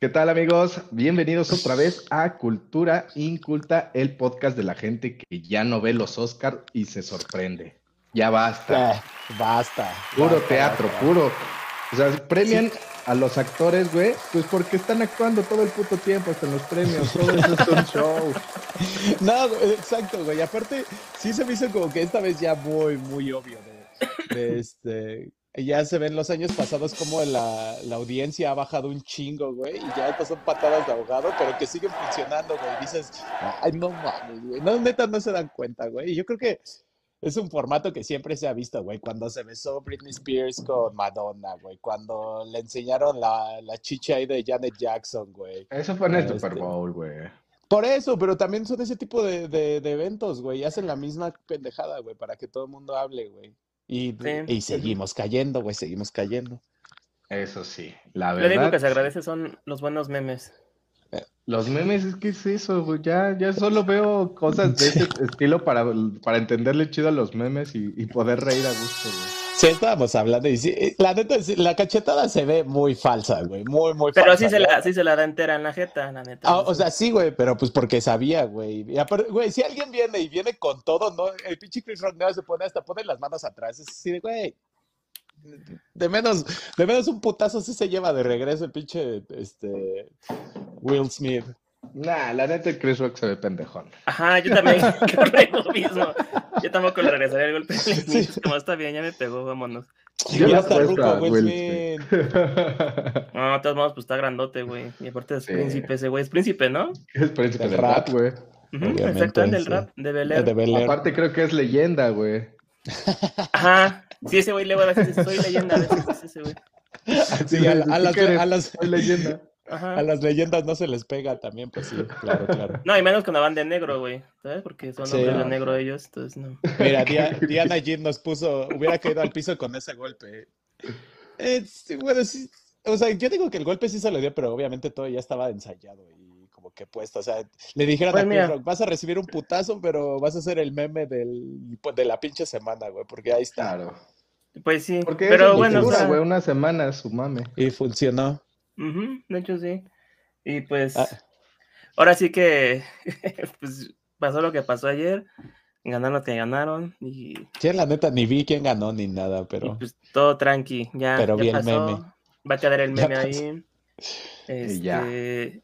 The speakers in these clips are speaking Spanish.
¿Qué tal amigos? Bienvenidos otra vez a Cultura Inculta, el podcast de la gente que ya no ve los Oscars y se sorprende. Ya basta. Eh, basta. Puro basta, teatro, basta. puro. O sea, premian a los actores, güey, pues porque están actuando todo el puto tiempo, hasta en los premios. Todo eso es un show. No, exacto, güey. Aparte, sí se me hizo como que esta vez ya muy, muy obvio de, de este. Ya se ven los años pasados como la, la audiencia ha bajado un chingo, güey, y ya estas son patadas de ahogado, pero que siguen funcionando, güey. Dices, ay, no mames, güey. No, neta, no se dan cuenta, güey. Y yo creo que es un formato que siempre se ha visto, güey. Cuando se besó Britney Spears con Madonna, güey. Cuando le enseñaron la, la chicha ahí de Janet Jackson, güey. Eso fue en el Este. Super Bowl, güey. Por eso, pero también son ese tipo de, de- de eventos, güey. y Hacen la misma pendejada, güey, para que todo el mundo hable, güey. Y, Sí. y seguimos cayendo, güey, seguimos cayendo. Eso sí, la Lo único que verdad. se agradece son los buenos memes. Los memes, es que es eso, güey. Ya, ya solo veo cosas de ese estilo para, para entenderle chido a los memes y, y poder reír a gusto, güey. Sí, estábamos hablando y sí, eh, la neta, la cachetada se ve muy falsa, güey, muy, muy Pero falsa. sí se, la, sí se la da entera en la jeta, la neta. Ah, o sea, sí, güey, pero pues porque sabía, güey. Güey, si alguien viene y viene con todo, ¿no? El pinche Chris Rock se pone hasta pone las manos atrás. Es así de, güey. De menos, de menos un putazo sí se lleva de regreso el pinche este Will Smith. Nah, la neta, el Chris Rock se ve pendejón. Ajá, yo también creo lo mismo. Yo tampoco le regresaría el golpe Como está bien, ya me pegó, vámonos. Yo ya le está apuesto ruco Smith. No, de todos modos, pues está grandote, güey. Y aparte es Sí. príncipe ese güey. Es príncipe, ¿no? Es príncipe Del del rap. güey. Ujú, Obviamente, Exactamente, el sí. rap de Bel De. Bel Air. Aparte creo que es leyenda, güey. Ajá. Sí, ese güey le voy a decir, soy leyenda. A veces es ese güey. Sí, a, a ¿Tú las, a las- Soy leyenda. Ajá. a las leyendas no se les pega también, pues sí, claro, claro. No, y menos cuando van de negro, güey. ¿Sabes? Porque son Sí. hombres de negro ellos, entonces no. Mira, Dia- Diana Jean nos puso, hubiera caído al piso con ese golpe. Eh, sí, bueno, sí, o sea, yo digo que el golpe sí se lo dio, pero obviamente todo ya estaba ensayado y como que puesto. O sea, le dijeron Pues a mira. Rock, vas a recibir un putazo, pero vas a ser el meme del, pues, de la pinche semana, güey, porque ahí está. Claro. Pues sí. Porque pero bueno, o dura, sea, güey, una semana su mame. Y funcionó. Ujú, de hecho sí. Y pues, Ah. ahora sí que pues, pasó lo que pasó ayer. Ganaron los que ganaron. Y, Sí, la neta, ni vi quién ganó ni nada, y, pero pues todo tranqui. Ya, Pero ya vi el pasó. meme. Va a quedar el meme ahí. Y ya. Este,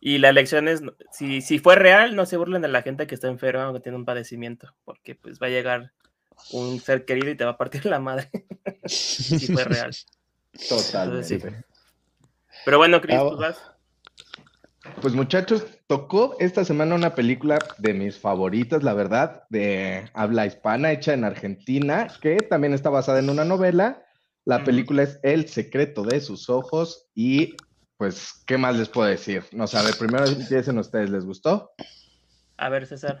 y la elección es, si, si fue real, no se burlen de la gente que está enferma o que tiene un padecimiento, porque pues va a llegar un ser querido y te va a partir la madre si fue real. Totalmente. sí. Pero bueno, Chris, Ah, tú vas. Pues muchachos, tocó esta semana una película de mis favoritas, la verdad, de habla hispana, hecha en Argentina, que también está basada en una novela. La película es El secreto de sus ojos y pues, ¿qué más les puedo decir? No sé, a ver, primero empiecen ustedes, ¿les gustó? A ver, César.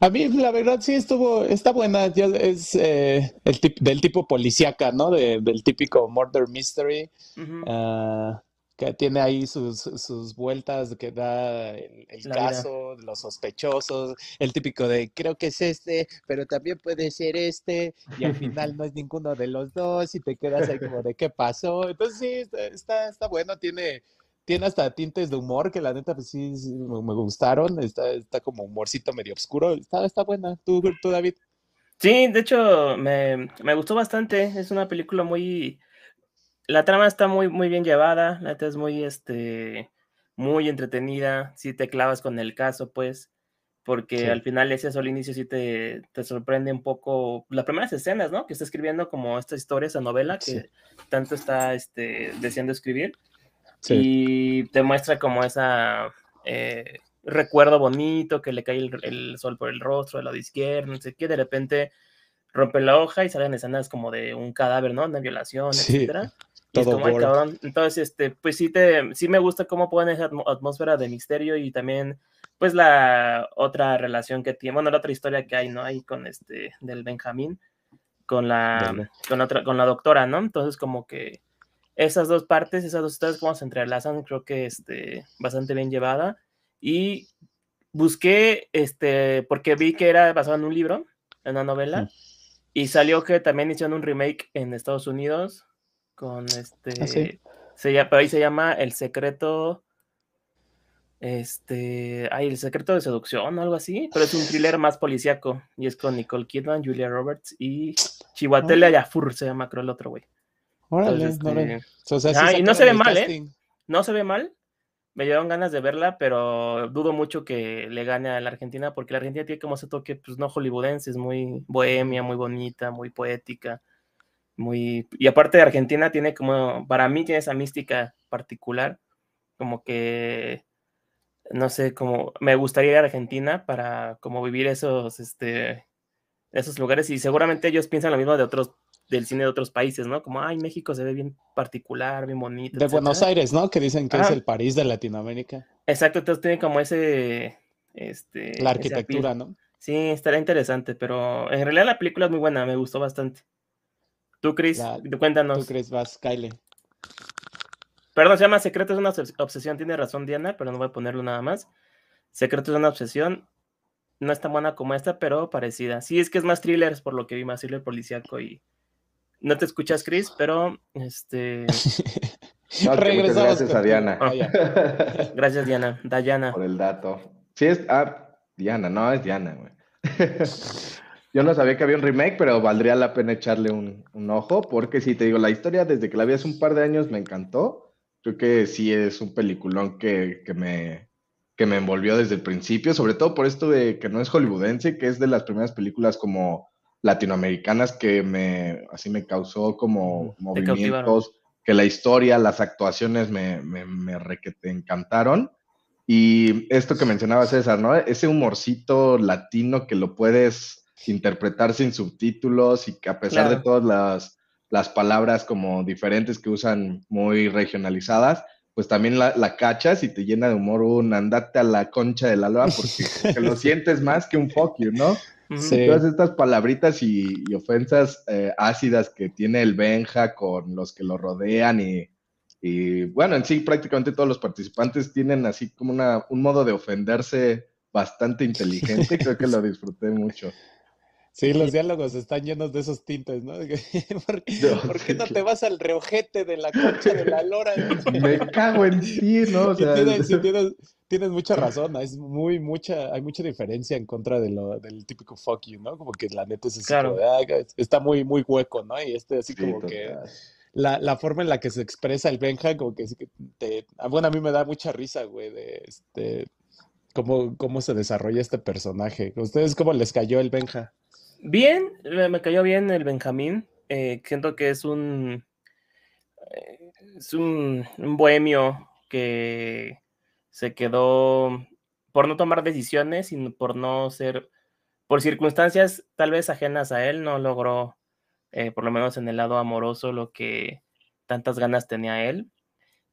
A mí, la verdad, sí estuvo, está buena, ya es eh, el tip- del tipo policíaca, ¿no? De- del típico murder mystery, que tiene ahí sus, sus vueltas que da el, el La vida. caso, los sospechosos, el típico de creo que es este, pero también puede ser este, y al final no es ninguno de los dos, y te quedas ahí como de qué pasó. Entonces sí, está, está, bueno, tiene, tiene hasta tintes de humor que la neta pues sí, me gustaron, está, está como humorcito medio oscuro, está, está buena. ¿Tú, tú, David? Sí, de hecho, me, me gustó bastante. Es una película muy. La trama está muy, muy bien llevada. La neta es muy, este, muy entretenida. Si te clavas con el caso, pues. Porque Sí. al final, ese al inicio sí te, te sorprende un poco. Las primeras escenas, ¿no? Que está escribiendo como esta historia, esa novela que Sí. tanto está este, deseando escribir. Y te muestra como esa eh, recuerdo bonito, que le cae el, el sol por el rostro, del lado izquierdo, no sé qué, de repente rompe la hoja y salen escenas como de un cadáver, ¿no? Una violación, Sí, etcétera. Es todo como, ay, gore. cabrón. Entonces, este, pues sí te, sí me gusta cómo ponen esa atmósfera de misterio y también, pues, la otra relación que tiene, bueno, la otra historia que hay, ¿no? Ahí con este, del Benjamín, con la, con la otra, con la doctora, ¿no? Entonces, como que esas dos partes, esas dos historias, cómo se entrelazan, creo que, este, bastante bien llevada. Y busqué, este, porque vi que era basado en un libro, en una novela, Mm. y salió que también hicieron un remake en Estados Unidos con este ¿Ah, sí? Se llama, pero ahí se llama El secreto. Este. Ay, El secreto de seducción o algo así. Pero es un thriller más policíaco. Y es con Nicole Kidman, Julia Roberts y Chihuatele Ayafur se llama, creo el otro güey. Órale, Entonces, órale. este, O sea, sí ah, y no se ve mal, ¿eh? No se ve mal. Me dieron ganas de verla, pero dudo mucho que le gane a la Argentina, porque la Argentina tiene como ese toque, pues no hollywoodense, es muy bohemia, muy bonita, muy poética, muy... Y aparte de Argentina tiene como, para mí tiene esa mística particular, como que, no sé, como me gustaría ir a Argentina para como vivir esos, este, esos lugares y seguramente ellos piensan lo mismo de otros, del cine de otros países, ¿no? Como, ay, México se ve bien particular, bien bonito. De Buenos etcétera". Aires, ¿no? Que dicen que es el París de Latinoamérica. Exacto, entonces tiene como ese. Este, La arquitectura. ¿no? Sí, estaría interesante, pero en realidad la película es muy buena, me gustó bastante. Tú, Chris, La- cuéntanos. ¿Tú crees vas, Kyle? Perdón, se llama Secreto es una obses- obsesión, tiene razón Diana, pero no voy a ponerlo nada más. Secreto es una obsesión, no es tan buena como esta, pero parecida. Sí, es que es más thriller, es por lo que vi más thriller policíaco y no te escuchas, Chris, pero este, No, Regresamos gracias a. Diana. Vaya. gracias Diana, Dayana. por el dato. Sí, es. Ah, Diana, no, es Diana, güey. Yo no sabía que había un remake, pero valdría la pena echarle un, un ojo, porque sí, te digo, la historia desde que la vi hace un par de años me encantó. Creo que sí es un peliculón que, que me, que me envolvió desde el principio, sobre todo por esto de que no es hollywoodense, que es de las primeras películas como latinoamericanas que me, así me causó como Te cautivaron. movimientos, que la historia, las actuaciones me, me, me requete encantaron. Y esto que mencionaba César, ¿no? Ese humorcito latino que lo puedes interpretar sin subtítulos y que a pesar de todas las, las palabras como diferentes que usan muy regionalizadas, pues también la, la cachas y te llena de humor un andate a la concha de la lora porque que lo sientes más que un fuck you, ¿no? Sí. Todas estas palabritas y, y ofensas eh, ácidas que tiene el Benja con los que lo rodean y, y, bueno, en sí prácticamente todos los participantes tienen así como una, un modo de ofenderse bastante inteligente, creo que lo disfruté mucho. Sí, los diálogos están llenos de esos tintes, ¿no? ¿Por, No, por qué no te vas al reojete de la concha de la lora? Me cago en ti, ¿no? O sea, tienes, sí, tienes- tienes mucha razón, es muy, mucha, hay mucha diferencia en contra de lo, del típico fuck you, ¿no? Como que la neta es así Claro. como de, "Ah, está muy, muy hueco, ¿no? Y este así sí, como que la, la forma en la que se expresa el Benja, como que sí que te, ah, bueno, a mí me da mucha risa, güey, de este, cómo, cómo se desarrolla este personaje. ¿A ustedes cómo les cayó el Benja? Bien, me cayó bien el Benjamín. eh, siento que es un, eh, es un, un bohemio que se quedó por no tomar decisiones y por no ser, por circunstancias tal vez ajenas a él, no logró, eh, por lo menos en el lado amoroso, lo que tantas ganas tenía él.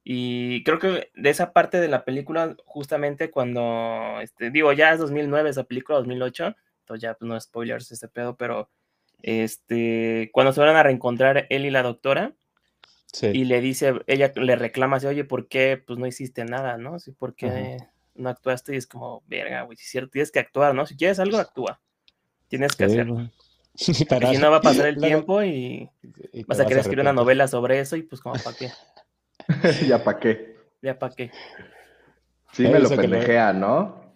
Y creo que de esa parte de la película, justamente cuando, este, digo, ya es 2009 esa película, 2008, ya pues, no spoilers este pedo, pero este, cuando se van a reencontrar él y la doctora, Sí. y le dice, ella le reclama así, oye, ¿por qué pues no hiciste nada, no? Así, ¿por qué no actuaste? Y es como, verga, güey, si es cierto, tienes que actuar, ¿no? Si quieres algo, actúa. Tienes que Sí, hacerlo. Pero- si no va a pasar el tiempo y vas a querer escribir una novela sobre eso y pues como, ¿para qué? ¿Ya para qué? ¿Ya para qué? Sí, me lo pendejea, ¿no?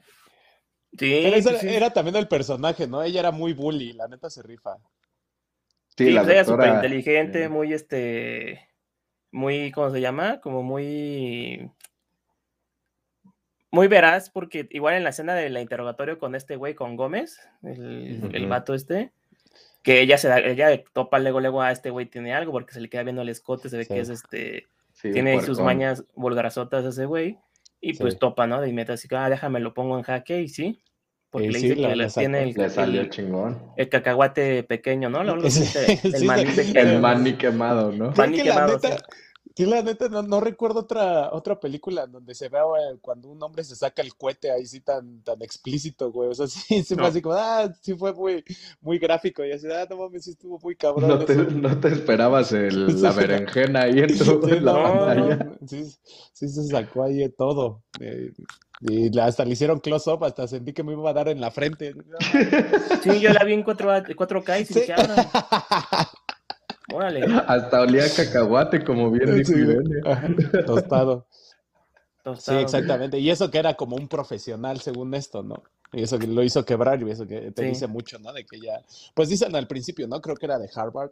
Sí, Pero ese sí. era también el personaje, ¿no? Ella era muy bully, la neta se rifa. Sí, Sí, la pues ella es doctora, súper inteligente, eh, muy este, muy, ¿cómo se llama? Como muy, muy veraz, porque igual en la escena del interrogatorio con este güey, con Gómez, el, el Ujú. vato este, que ella se da, ella topa luego, luego a este güey tiene algo, porque se le queda viendo el escote, se ve que es este, sí, tiene sus mañas vulgarazotas ese güey, y pues Sí. topa, ¿no? De inmediato así que, ah, déjame lo pongo en jaque, y sí, porque le sí, dice la- que la le tiene el, Le salió el- chingón. el cacahuate pequeño, ¿no? Sí, dice, el sí, maní sí. pequeño. El mani quemado, ¿no? Creo Fanny que la quemado, neta, sí. la neta no, no recuerdo otra, otra película en donde se vea eh, cuando un hombre se saca el cohete ahí sí tan, tan explícito, güey. O sea, sí, sí fue No. así como, ah, sí fue muy, muy gráfico. Y así, ah, no mames, sí estuvo muy cabrón No te, no te esperabas el- la berenjena ahí en, tu, Sí, en la pantalla. no, sí, sí se sacó ahí de todo. Eh, y hasta le hicieron close-up, hasta sentí que me iba a dar en la frente. Sí, yo la vi en 4, 4K y sí Sí. Dije, "Ah, Órale. Hasta olía cacahuate, como bien dice Tostado. Sí, exactamente. Y eso que era como un profesional, según esto, ¿no? Y eso que lo hizo quebrar y eso que te dice mucho, ¿no? De que ya. Pues dicen al principio, ¿no? Creo que era de Harvard.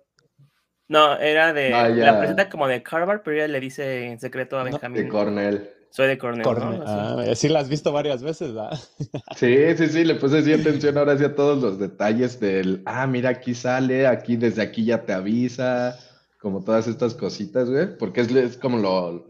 No, era de. Ah, la presenta como de Harvard, pero ella le dice en secreto a Benjamín. de Cornell. Soy de Cornell. ¿no? Ah, sí la has visto varias veces, ¿verdad? Sí, sí, sí, le puse así atención ahora sí a todos los detalles del. Ah, mira, aquí sale, aquí desde aquí ya te avisa. Como todas estas cositas, güey. Porque es, es como lo,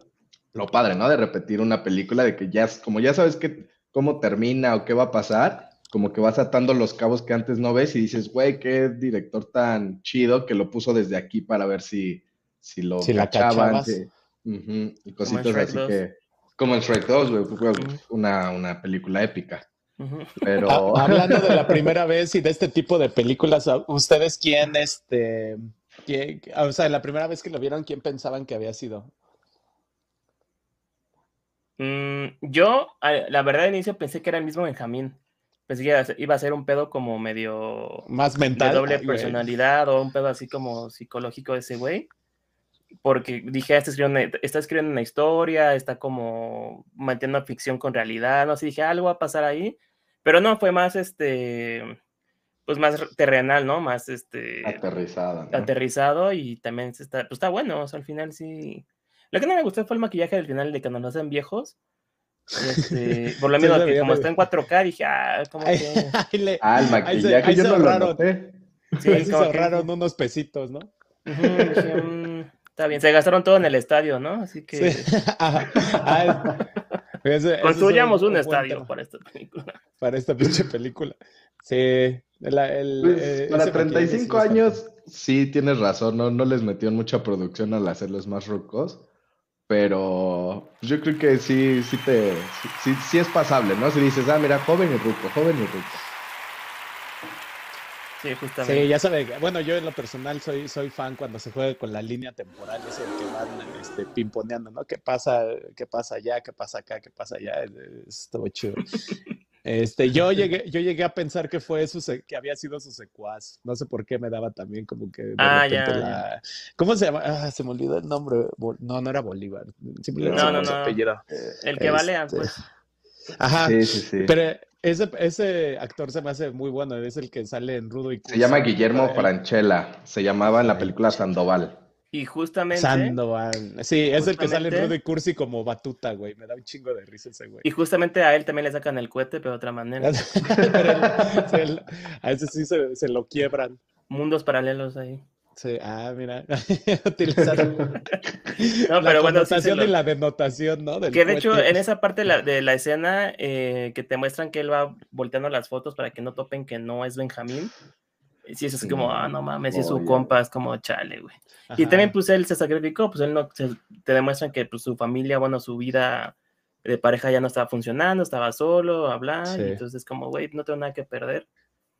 lo padre, ¿no? De repetir una película, de que ya, como ya sabes que, cómo termina o qué va a pasar, como que vas atando los cabos que antes no ves y dices, güey, qué director tan chido que lo puso desde aquí para ver si, si lo si cachaban. y cositas así que, como en Shrek 2, güey, fue una, una película épica. Pero... hablando de la primera vez y de este tipo de películas, ¿ustedes quién, este, quién, o sea, la primera vez que lo vieron, quién pensaban que había sido? Mm, yo, la verdad, al inicio pensé que era el mismo Benjamín. Pensé que iba a ser un pedo como medio. Más mental. De doble personalidad o un pedo así como psicológico de ese güey. Porque dije, ah, está escribiendo, está escribiendo una historia, está como manteniendo ficción con realidad. No sé, dije, algo va a pasar ahí. Pero no, fue más este. Pues más terrenal, ¿no? Más este. Aterrizado. Aterrizado y también está, pues está bueno. O sea, al final sí lo que no me gustó fue el maquillaje del final de cuando nos hacen viejos. Este, por lo que como está en 4K, dije, ah, como que. ah, el maquillaje yo no lo noté. Sí, se ahorraron unos pesitos, ¿no? Mm, está bien, se gastaron todo en el estadio, ¿no? Así que. Ah, Construyamos un, estadio para esta película. Para esta pinche película. Sí. La, el, pues, eh, para 35 años, sí tienes razón, ¿no? no les metió mucha producción al hacerlos más rucos. Pero yo creo que sí, sí te, sí, sí, es pasable, ¿no? Si dices, ah, mira, joven y ruco, joven y ruco. Sí, justamente. Sí, ya sabe, bueno, yo en lo personal soy, soy fan cuando se juega con la línea temporal, es el que van este, pimponeando, ¿no? ¿Qué pasa, qué pasa allá, qué pasa acá, qué pasa allá? Estuvo chido. Este, yo llegué, yo llegué a pensar que fue su que había sido su secuaz. No sé por qué me daba también como que de ah, ya, ¿Cómo se llama? Ah, se me olvidó el nombre. No, no era Bolívar. Simplemente no, no, no. Apellido. El que vale este, pues. Ajá. Sí, sí, sí. Pero ese, ese actor se me hace muy bueno. Es el que sale en Rudo y Se llama Guillermo Franchella. Se llamaba en la película Sandoval. Y justamente. Sandoval. Sí, es el que sale en Rudy Cursi como batuta, güey. Me da un chingo de risa ese güey. Y justamente a él también le sacan el cohete, pero de otra manera. a ese sí se, lo quiebran. Mundos paralelos ahí. Sí, ah, mira. Utilizaron. no, pero bueno. Sí y la denotación, ¿no? que de hecho, en esa parte de la, escena eh, que te muestran que él va volteando las fotos para que no topen que no es Benjamín. Sí, es así como, ah, no mames, si es su compa, es como chale, güey. Y también, pues él se sacrificó, pues él no, te demuestran que pues, su familia, bueno, su vida de pareja ya no estaba funcionando, estaba solo, hablar, y entonces como, güey, no tengo nada que perder.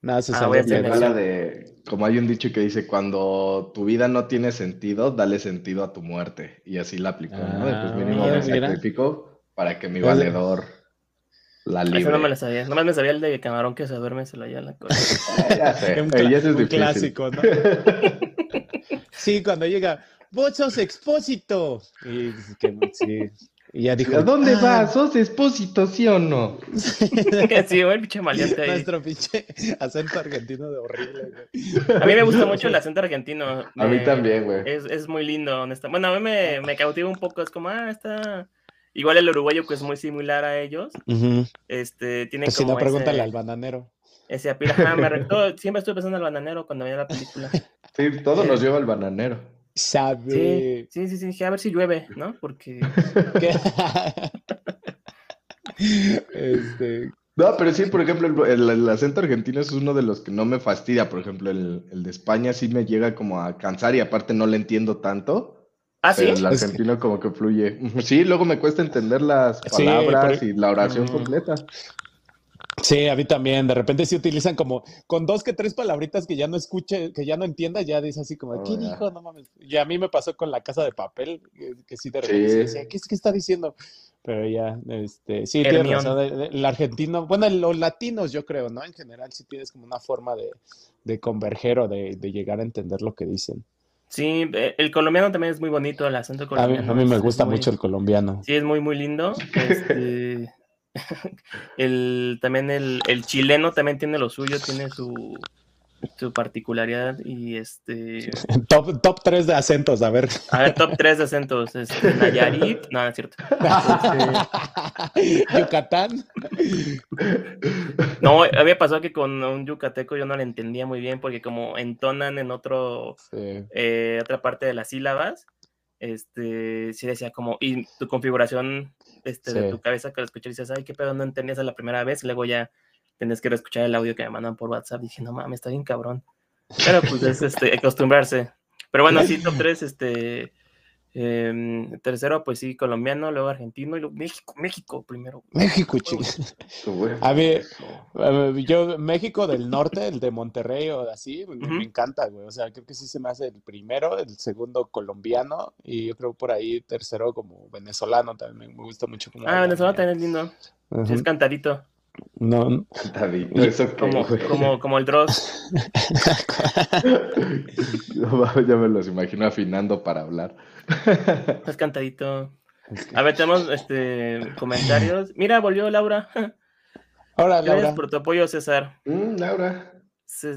Nada, se ah, de, como hay un dicho que dice, cuando tu vida no tiene sentido, dale sentido a tu muerte. Y así la aplicó, ¿no? pues ah, mínimo me sacrifico para que mi valedor la libre. Eso no me la sabía. Nomás me sabía el de camarón que se duerme se lo lleva la cosa. ya sé. un, es un clásico, ¿no? sí, cuando llega, vos sos expósito. Y, que, sí. Y ya dijo, ¿a dónde ah". vas? ¿Sos expósito, sí o no? sí, güey, pinche maleante ahí. Nuestro pinche acento argentino de horrible, güey. A mí me gusta mucho el acento argentino. A mí también, güey. Es, es muy lindo, honestamente. Bueno, a mí me, me cautiva un poco. Es como, ah, está Igual el uruguayo, que es muy similar a ellos, este, tiene pues como Si no, pregúntale al bananero. Ese apira, me recto, siempre estuve pensando en el bananero cuando veía la película. Sí, todo nos lleva al bananero. Sabe. Sí, sí, sí, dije, a ver si llueve, ¿no? Porque... este... No, pero sí, por ejemplo, el, acento argentino es uno de los que no me fastidia. Por ejemplo, el, el de España sí me llega como a cansar y aparte no le entiendo tanto. ¿Ah, sí? el argentino como que fluye. Sí, luego me cuesta entender las palabras y la oración completa. Sí, a mí también. De repente sí utilizan como con dos que tres palabritas que ya no escuche, que ya no entienda, ya dice así como, ¿qué oh, dijo? No mames. Y a mí me pasó con la casa de papel, que, sí de repente decía, ¿qué es que está diciendo? Pero ya, este, sí, tienes razón. El, argentino, bueno, los latinos yo creo, ¿no? En general sí tienes como una forma de, de converger o de, de llegar a entender lo que dicen. Sí, eh, el colombiano también es muy bonito, el acento colombiano. A mí, me gusta mucho el colombiano. Sí, es muy, muy lindo. Este, el, también el, el, chileno también tiene lo suyo, tiene su, su particularidad y este... Top, top 3 de acentos, a ver. A ver, top 3 de acentos. Este, Nayarit, no, no es cierto. Este... Yucatán. No, había pasado que con un yucateco yo no le entendía muy bien porque como entonan en otro, eh, otra parte de las sílabas, este, sí decía como, y tu configuración este, de tu cabeza que lo escuchas y dices, ay, qué pedo, no entendías a la primera vez, y luego ya tenés que escuchar el audio que me mandan por WhatsApp. Dije, no mames, está bien cabrón. Pero pues es este, acostumbrarse. Pero bueno, sí, top 3, este. Em, tercero, pues sí, colombiano, luego argentino y luego México, México primero. México, chicos. A ver, yo, México del norte, el de Monterrey o así, me, encanta, güey. O sea, creo que sí se me hace el primero, el segundo colombiano y yo creo por ahí tercero como venezolano también me, gusta mucho. Como ah, venezolano también es lindo. es cantadito. No. Cantadito, eso como, como, como, el Dross. ya me los imagino afinando para hablar. Es cantadito. A ver, tenemos este, comentarios. Mira, volvió Laura. Hola, Gracias Laura. por tu apoyo, César. Mm, Laura.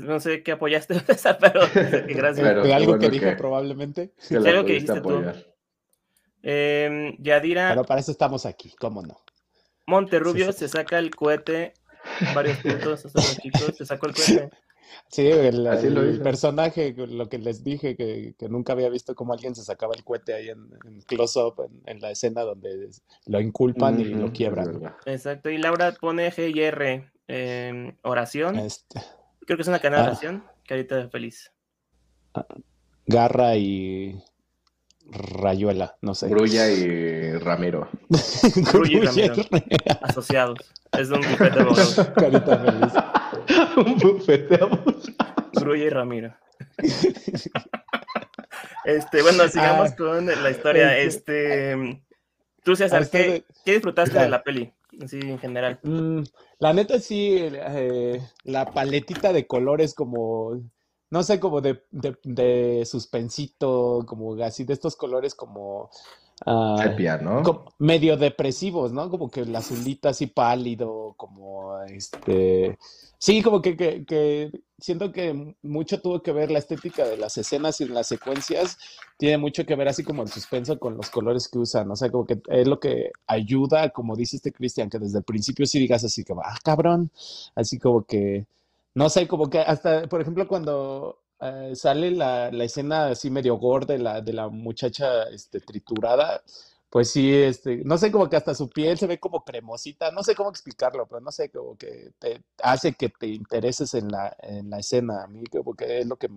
No sé qué apoyaste, César, pero gracias. Pero, algo que dijo probablemente. Que algo que dijiste tú. Eh, Yadira. Pero para eso estamos aquí, ¿cómo no? Monterrubio se saca el cohete, varios puntos, hasta los chicos, se sacó el cohete. Sí, el, personaje, lo que les dije, que, nunca había visto cómo alguien se sacaba el cohete ahí en, close-up, en, la escena donde lo inculpan y lo quiebran. Exacto, y Laura pone G y R, em, oración. Este. Creo que es una cadena de ah. oración, carita feliz. Ah, garra y Rayuela, no sé. Grulla y Ramiro. Grulla y Ramiro. Asociados. Es un bufete. Carita feliz. un bufete de abogados. Grulla y Ramiro. este, bueno, sigamos ah. con la historia. Este, tú, César, ¿qué, ¿qué disfrutaste de la peli? Así en general. Mm, la neta, sí, eh, la paletita de colores como no sé, como de, de, suspensito, como así de estos colores como... Uh, ¿no? medio depresivos, ¿no? Como que el azulito así pálido, como este... Sí, como que, que, siento que mucho tuvo que ver la estética de las escenas y las secuencias, tiene mucho que ver así como el suspenso con los colores que usan, o sea, como que es lo que ayuda, como dice este Cristian, que desde el principio sí digas así que, ah, cabrón, así como que no sé, como que hasta, por ejemplo, cuando eh, sale la, escena así medio gorda de la, de la muchacha este, triturada, pues sí, este, no sé, como que hasta su piel se ve como cremosita, no sé cómo explicarlo, pero no sé, como que te hace que te intereses en la, en la escena, a mí como que es lo que,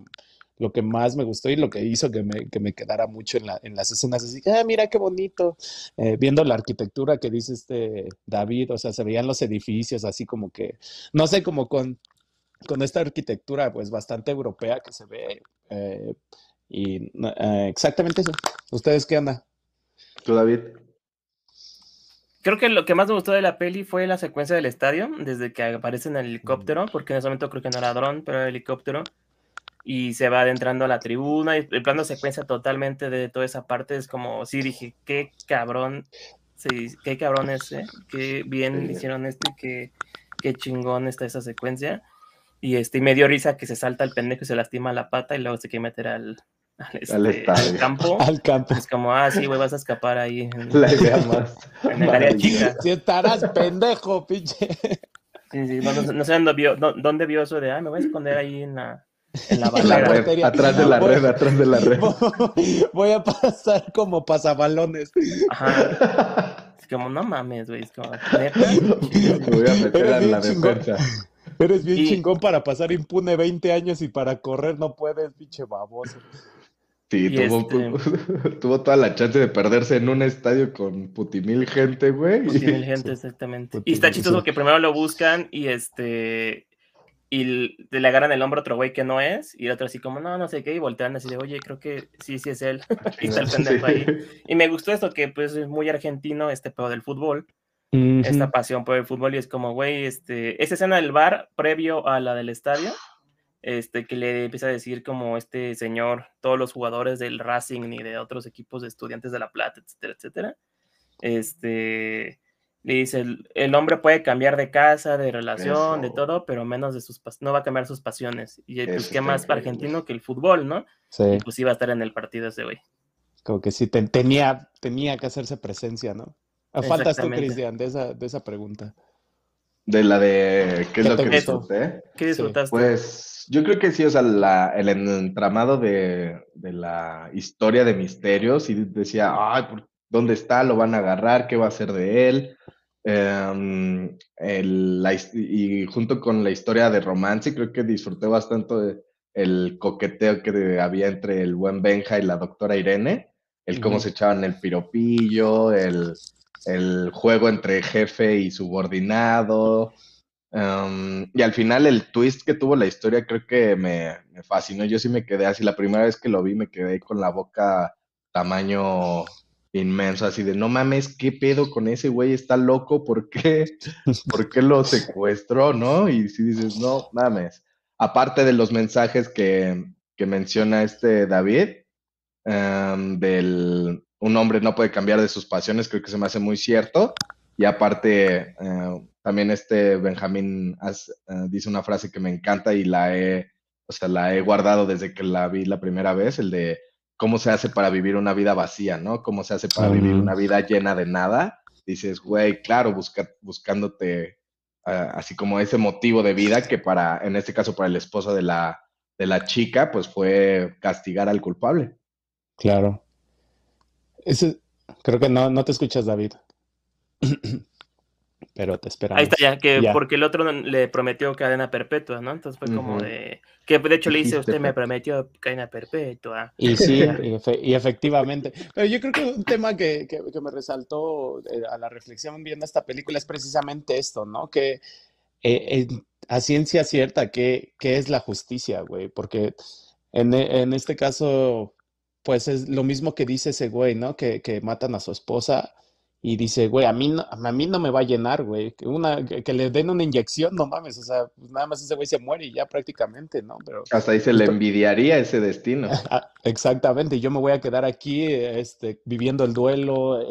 lo que más me gustó y lo que hizo que me, que me quedara mucho en, la, en las escenas, así ah, mira qué bonito, eh, viendo la arquitectura que dice este David, o sea, se veían los edificios así como que, no sé, como con con esta arquitectura pues bastante europea que se ve. Eh, y eh, exactamente eso. ¿Ustedes qué anda? ¿Tú, David? Creo que lo que más me gustó de la peli fue la secuencia del estadio, desde que aparece en el helicóptero, porque en ese momento creo que no era dron, pero era helicóptero, y se va adentrando a la tribuna, y el plano secuencia totalmente de toda esa parte es como, sí, dije, qué cabrón, sí, qué cabrón es, ¿eh? qué bien hicieron esto y qué, qué chingón está esa secuencia. Y este, y me dio risa que se salta el pendejo y se lastima la pata y luego se quiere meter al, este, campo. Al campo. Es como, ah, sí, güey, vas a escapar ahí. En, la idea más. En el área chica. Si estarás pendejo, pinche. Sí, sí, no, sé dónde vio, dónde vio eso de, ah, me voy a esconder ahí en la, en la, red, atrás de la red, atrás de la red. Voy a pasar como pasabalones. Ajá. Es como, no mames, güey. Es como, Me voy a meter en la defensa. Eres bien chingón para pasar impune 20 años y para correr no puedes, pinche baboso. Sí, tuvo, este tuvo, toda la chance de perderse en un estadio con putimil gente, güey. Putimil gente, exactamente. y está chistoso que primero lo buscan y este y le agarran el hombro a otro güey que no es, y el otro así como, no, no sé qué, y voltean así de, oye, creo que sí, sí es él, y está el pendejo ahí. Y me gustó esto que pues es muy argentino, este pedo del fútbol, esta pasión por el fútbol y es como, güey, este, esa escena del bar previo a la del estadio, este, que le empieza a decir como este señor, todos los jugadores del Racing y de otros equipos de estudiantes de La Plata, etcétera, etcétera. Este, le dice, el, hombre puede cambiar de casa, de relación, de todo, pero menos de sus, no va a cambiar sus pasiones. Y pues, ¿qué más para argentino que el fútbol, no? Sí. Y pues iba a estar en el partido ese güey. Como que sí, tenía, tenía que hacerse presencia, ¿no? Faltas tú, Cristian, de esa, de esa pregunta. De la de qué es lo que disfruté. ¿Qué disfrutaste? Pues yo creo que sí, o sea, la, el entramado de, de, la historia de misterios y decía, ay, ¿dónde está? ¿Lo van a agarrar? ¿Qué va a hacer de él? Em, el, y junto con la historia de romance, creo que disfruté bastante el coqueteo que había entre el buen Benja y la doctora Irene, el cómo se echaban el piropillo, el, el juego entre jefe y subordinado. Em, y al final el twist que tuvo la historia creo que me, fascinó. Yo sí me quedé así, la primera vez que lo vi me quedé con la boca tamaño inmenso, así de no mames, ¿qué pedo con ese güey? Está loco, ¿por qué? ¿Por qué lo secuestró, no? Y si dices, no mames. Aparte de los mensajes que, que menciona este David, em, del un hombre no puede cambiar de sus pasiones, creo que se me hace muy cierto. Y aparte, eh, también este Benjamín eh, dice una frase que me encanta y la he, o sea, la he guardado desde que la vi la primera vez, el de cómo se hace para vivir una vida vacía, ¿no? Cómo se hace para vivir una vida llena de nada. Dices, güey, claro, busca, buscándote así como ese motivo de vida que para, en este caso, para el esposo de la, de la chica, pues fue castigar al culpable. Claro creo que no, no te escuchas, David. Pero te esperamos. Ahí está ya, que porque el otro le prometió cadena perpetua, ¿no? Entonces fue como de. Que de hecho le dice, usted me prometió cadena perpetua. Y sí, y, efectivamente. Pero yo creo que un tema que, que, me resaltó eh, a la reflexión viendo esta película es precisamente esto, ¿no? Que eh, a ciencia cierta, ¿qué, qué es la justicia, güey? Porque en, en este caso pues es lo mismo que dice ese güey, ¿no? Que, que matan a su esposa y dice, güey, a mí no, a mí no me va a llenar, güey. Que, una, que, le den una inyección, no mames, o sea, pues nada más ese güey se muere y ya prácticamente, ¿no? Pero, Hasta ahí se le envidiaría ese destino. Ah, exactamente, yo me voy a quedar aquí este, viviendo el duelo,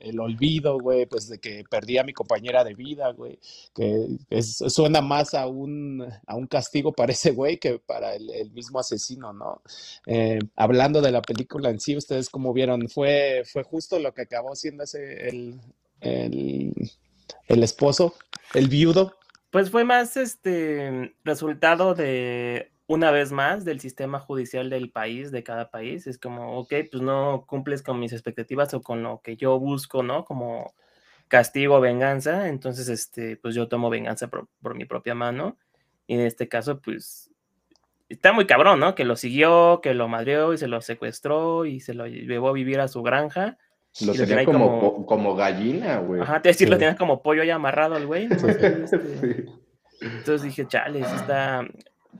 el, olvido, güey, pues de que perdí a mi compañera de vida, güey, que suena más a un, a un castigo para ese güey que para el, mismo asesino, ¿no? Eh, hablando de la película en sí, ustedes como vieron, fue, fue justo lo que acabó siendo ese el, esposo, el viudo. Pues fue más este resultado de una vez más del sistema judicial del país, de cada país. Es como, ok, pues no cumples con mis expectativas o con lo que yo busco, ¿no? Como castigo, venganza. Entonces, este, pues yo tomo venganza por, por mi propia mano. Y en este caso, pues está muy cabrón, ¿no? Que lo siguió, que lo madrió y se lo secuestró y se lo llevó a vivir a su granja. Lo tenía como, como, gallina, güey. Ajá, te decir, lo tenías como pollo ahí amarrado al güey. Este, entonces, dije, chale, está.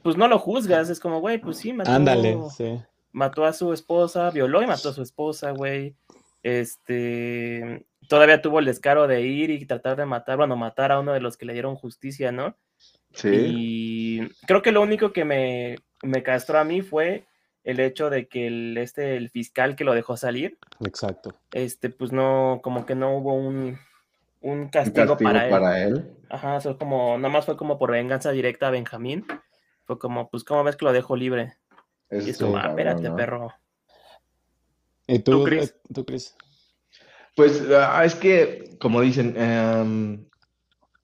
Pues no lo juzgas, es como, güey, pues sí, mató. Ándale, sí. Mató a su esposa, violó y mató a su esposa, güey. Este. Todavía tuvo el descaro de ir y tratar de matar, bueno, matar a uno de los que le dieron justicia, ¿no? Sí. Y creo que lo único que me, me castró a mí fue el hecho de que el, este, el fiscal que lo dejó salir. Exacto. Este, pues no, como que no hubo un, un castigo, para, él. Ajá, eso como, nada más fue como por venganza directa a Benjamín. Fue como, pues, ¿cómo ves que lo dejo libre? y eso, ah, espérate, perro. ¿Y tú, ¿Tú, Chris? Pues ah, es que, como dicen, eh,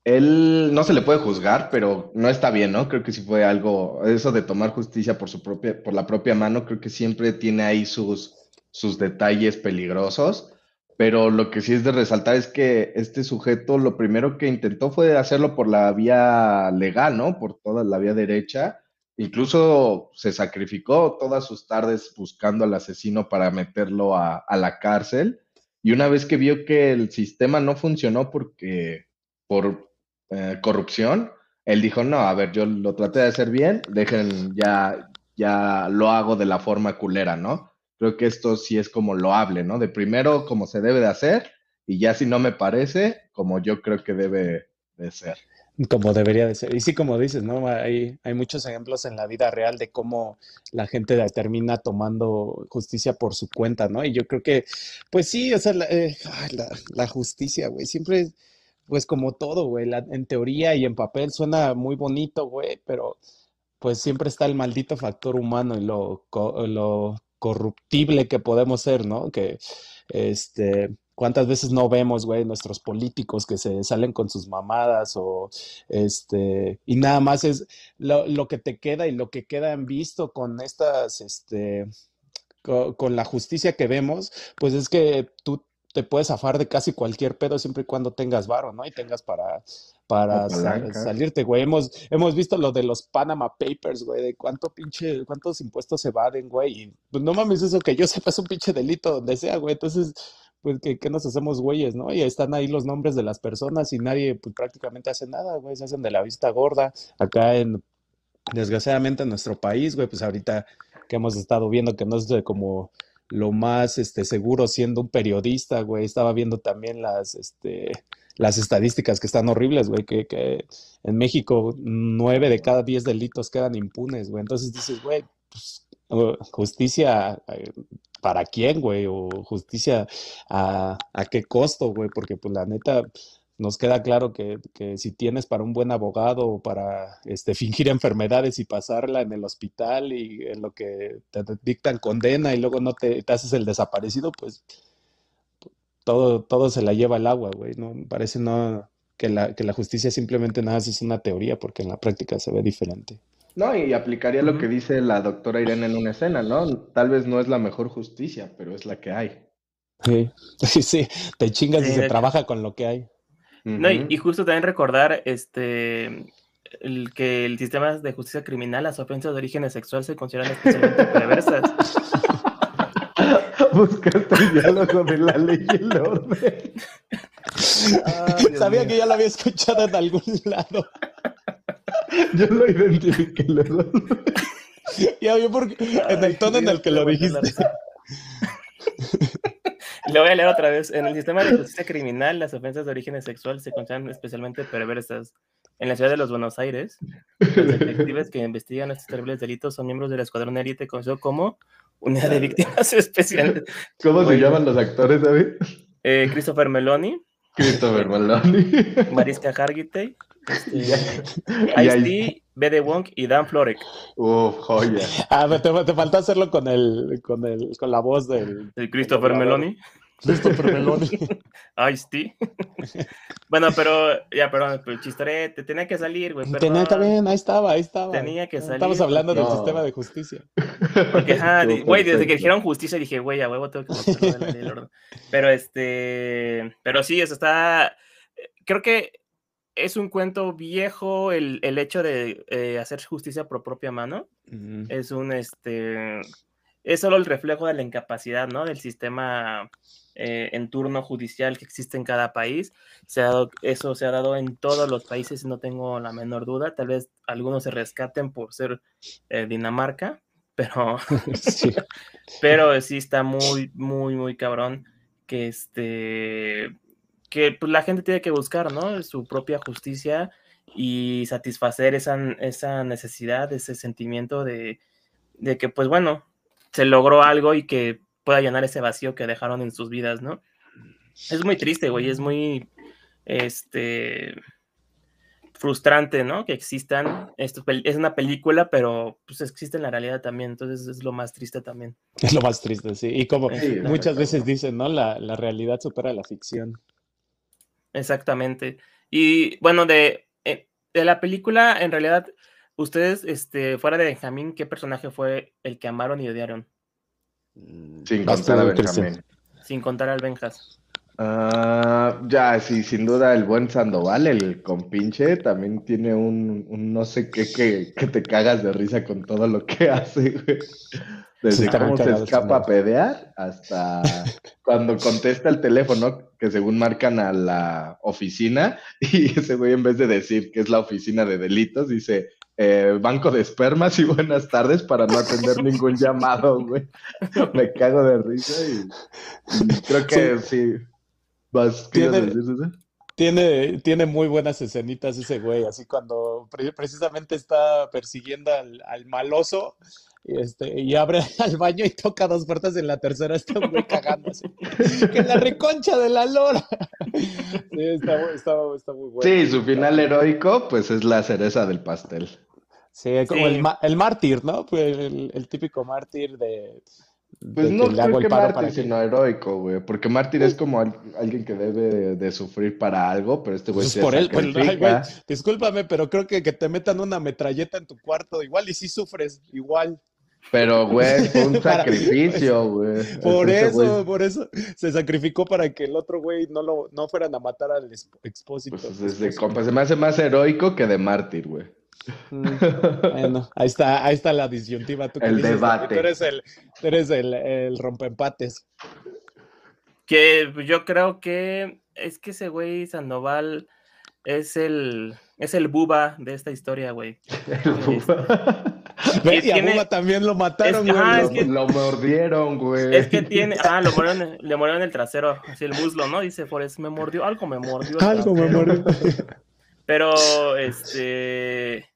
él no se le puede juzgar, pero no está bien, ¿no? Creo que si fue algo, eso de tomar justicia por su propia, por la propia mano, creo que siempre tiene ahí sus, sus detalles peligrosos. Pero lo que sí es de resaltar es que este sujeto lo primero que intentó fue hacerlo por la vía legal, ¿no? Por toda la vía derecha. Incluso se sacrificó todas sus tardes buscando al asesino para meterlo a, a la cárcel. Y una vez que vio que el sistema no funcionó porque por eh, corrupción, él dijo, no, a ver, yo lo traté de hacer bien, dejen, ya, ya lo hago de la forma culera, ¿no? Creo que esto sí es como loable, ¿no? De primero como se debe de hacer y ya si no me parece, como yo creo que debe de ser. Como debería de ser. Y sí, como dices, ¿no? Hay, hay muchos ejemplos en la vida real de cómo la gente termina tomando justicia por su cuenta, ¿no? Y yo creo que, pues sí, o sea, la, eh, la, justicia, güey, siempre, pues como todo, güey, en teoría y en papel suena muy bonito, güey, pero pues siempre está el maldito factor humano y lo, corruptible que podemos ser, ¿no? Que, este, ¿Cuántas veces no vemos, güey, nuestros políticos que se salen con sus mamadas o este, y nada más es lo, que te queda y lo que queda en visto con estas, este, con, la justicia que vemos, pues es que tú te puedes zafar de casi cualquier pedo siempre y cuando tengas varo, ¿no? Y tengas para, para salirte, güey. Hemos, hemos visto lo de los Panama Papers, güey, de cuánto pinche, cuántos impuestos se evaden, güey. Y pues no mames, eso que yo sepa es un pinche delito donde sea, güey. Entonces, pues que, nos hacemos güeyes, ¿no? Y están ahí los nombres de las personas y nadie pues prácticamente hace nada, güey, se hacen de la vista gorda. Acá en, desgraciadamente en nuestro país, güey, pues ahorita que hemos estado viendo que no es como lo más este, seguro siendo un periodista, güey, estaba viendo también las, este, las estadísticas que están horribles, güey, que, que en México nueve de cada diez delitos quedan impunes, güey. Entonces dices, güey, pues justicia eh, para quién, güey, o justicia a, a qué costo, güey, porque pues la neta nos queda claro que, que, si tienes para un buen abogado o para este, fingir enfermedades y pasarla en el hospital y en lo que te dictan condena y luego no te, te haces el desaparecido, pues todo, todo se la lleva el agua, güey, ¿no? Parece no que la, que la justicia simplemente nada es una teoría porque en la práctica se ve diferente. No, y aplicaría lo que dice la doctora Irene en una escena, ¿no? Tal vez no es la mejor justicia, pero es la que hay. Sí, sí, sí. te chingas y se trabaja con lo que hay. No, y, justo también recordar este el, que el sistema de justicia criminal, las ofensas de origen sexual se consideran especialmente perversas. Buscaste el diálogo de la ley y el orden. Sabía que ya lo había escuchado en algún lado. Yo lo identifiqué luego. Ya vi porque en el tono en el que lo dijiste. Le voy a leer otra vez. En el sistema de justicia criminal, las ofensas de origen sexual se consideran especialmente perversas. En la ciudad de los Buenos Aires, los detectives que investigan estos terribles delitos son miembros del escuadrón élite conocido como Unidad de Víctimas Especiales. ¿Cómo se llaman los actores, David? Eh, Christopher Meloni. Christopher Meloni. Mariska Hargitay. Este, BD Wong y Dan Florek. Uf, joya. Ah, te, te, faltó hacerlo con el, con el, con la voz del. El Christopher Meloni. Christopher Meloni. Ice-T. bueno, pero, ya, perdón, pero el chistorete tenía que salir, güey. Tenía también, ahí estaba, ahí estaba. Tenía que salir. Estamos hablando del sistema de justicia. Porque, güey, desde que dijeron justicia dije, güey, a huevo tengo que de la orden. Pero este, pero sí, eso está. Creo que es un cuento viejo el, hecho de eh, hacer justicia por propia mano. Es un, este, es solo el reflejo de la incapacidad, ¿no? Del sistema eh, en turno judicial que existe en cada país. Se ha dado, eso se ha dado en todos los países, no tengo la menor duda. Tal vez algunos se rescaten por ser eh, Dinamarca, pero sí. pero sí está muy, muy, muy cabrón que este que pues, la gente tiene que buscar, ¿no? Su propia justicia y satisfacer esa, esa necesidad, ese sentimiento de, de, que, pues bueno, se logró algo y que pueda llenar ese vacío que dejaron en sus vidas, ¿no? Es muy triste, güey, es muy, este, frustrante, ¿no? Que existan, esto es una película, pero pues existe en la realidad también, entonces es lo más triste también. Es lo más triste, sí, y como muchas veces dicen, ¿no? La, la realidad supera la ficción. Exactamente. Y bueno, de, eh, de la película, en realidad, ustedes, este, fuera de Benjamín, ¿qué personaje fue el que amaron y odiaron? Mm, sin contar a Benjamín. Sin contar al Benjas. Ah, ya, sí, sin duda el buen Sandoval, el compinche, también tiene un, no sé qué que, que, te cagas de risa con todo lo que hace, güey. Desde cómo se escapa a pedear hasta cuando contesta el teléfono, que según marcan a la oficina, y ese güey en vez de decir que es la oficina de delitos, dice eh, banco de espermas y buenas tardes para no atender ningún llamado, güey. Me cago de risa y, creo que sí. ¿Vas, ¿Tiene, tiene, tiene muy buenas escenitas ese güey, así cuando precisamente está persiguiendo al, al maloso y, este, y abre al baño y toca dos puertas en la tercera, está muy cagándose. que la reconcha de la lora. sí, está, está, está, muy bueno. Sí, su final heroico, pues es la cereza del pastel. Sí, como El, el, mártir, ¿no? Pues el, el típico mártir de, pues no creo que mártir, sino heroico, güey. Porque mártir es como alguien que debe de, sufrir para algo, pero este güey pues se por él, pues, discúlpame, pero creo que que te metan una metralleta en tu cuarto, igual, y si sufres, igual. Pero, güey, fue un sacrificio, güey. Por eso, por eso se sacrificó para que el otro güey no lo no fueran a matar al expósito. Pues desde compa, se me hace más heroico que de mártir, güey. Mm, bueno, ahí está, ahí está la disyuntiva. Tú el debate. Tú eres el, eres el, el rompeempates. Que yo creo que es que ese güey Sandoval es el es el buba de esta historia, güey. y a Buba también lo mataron, güey. lo, mordieron, güey. Es que tiene, ah, lo mordieron, le mordieron el trasero, así el muslo, ¿no? Dice Forrest, me mordió, algo me mordió. Algo me mordió. Pero, este,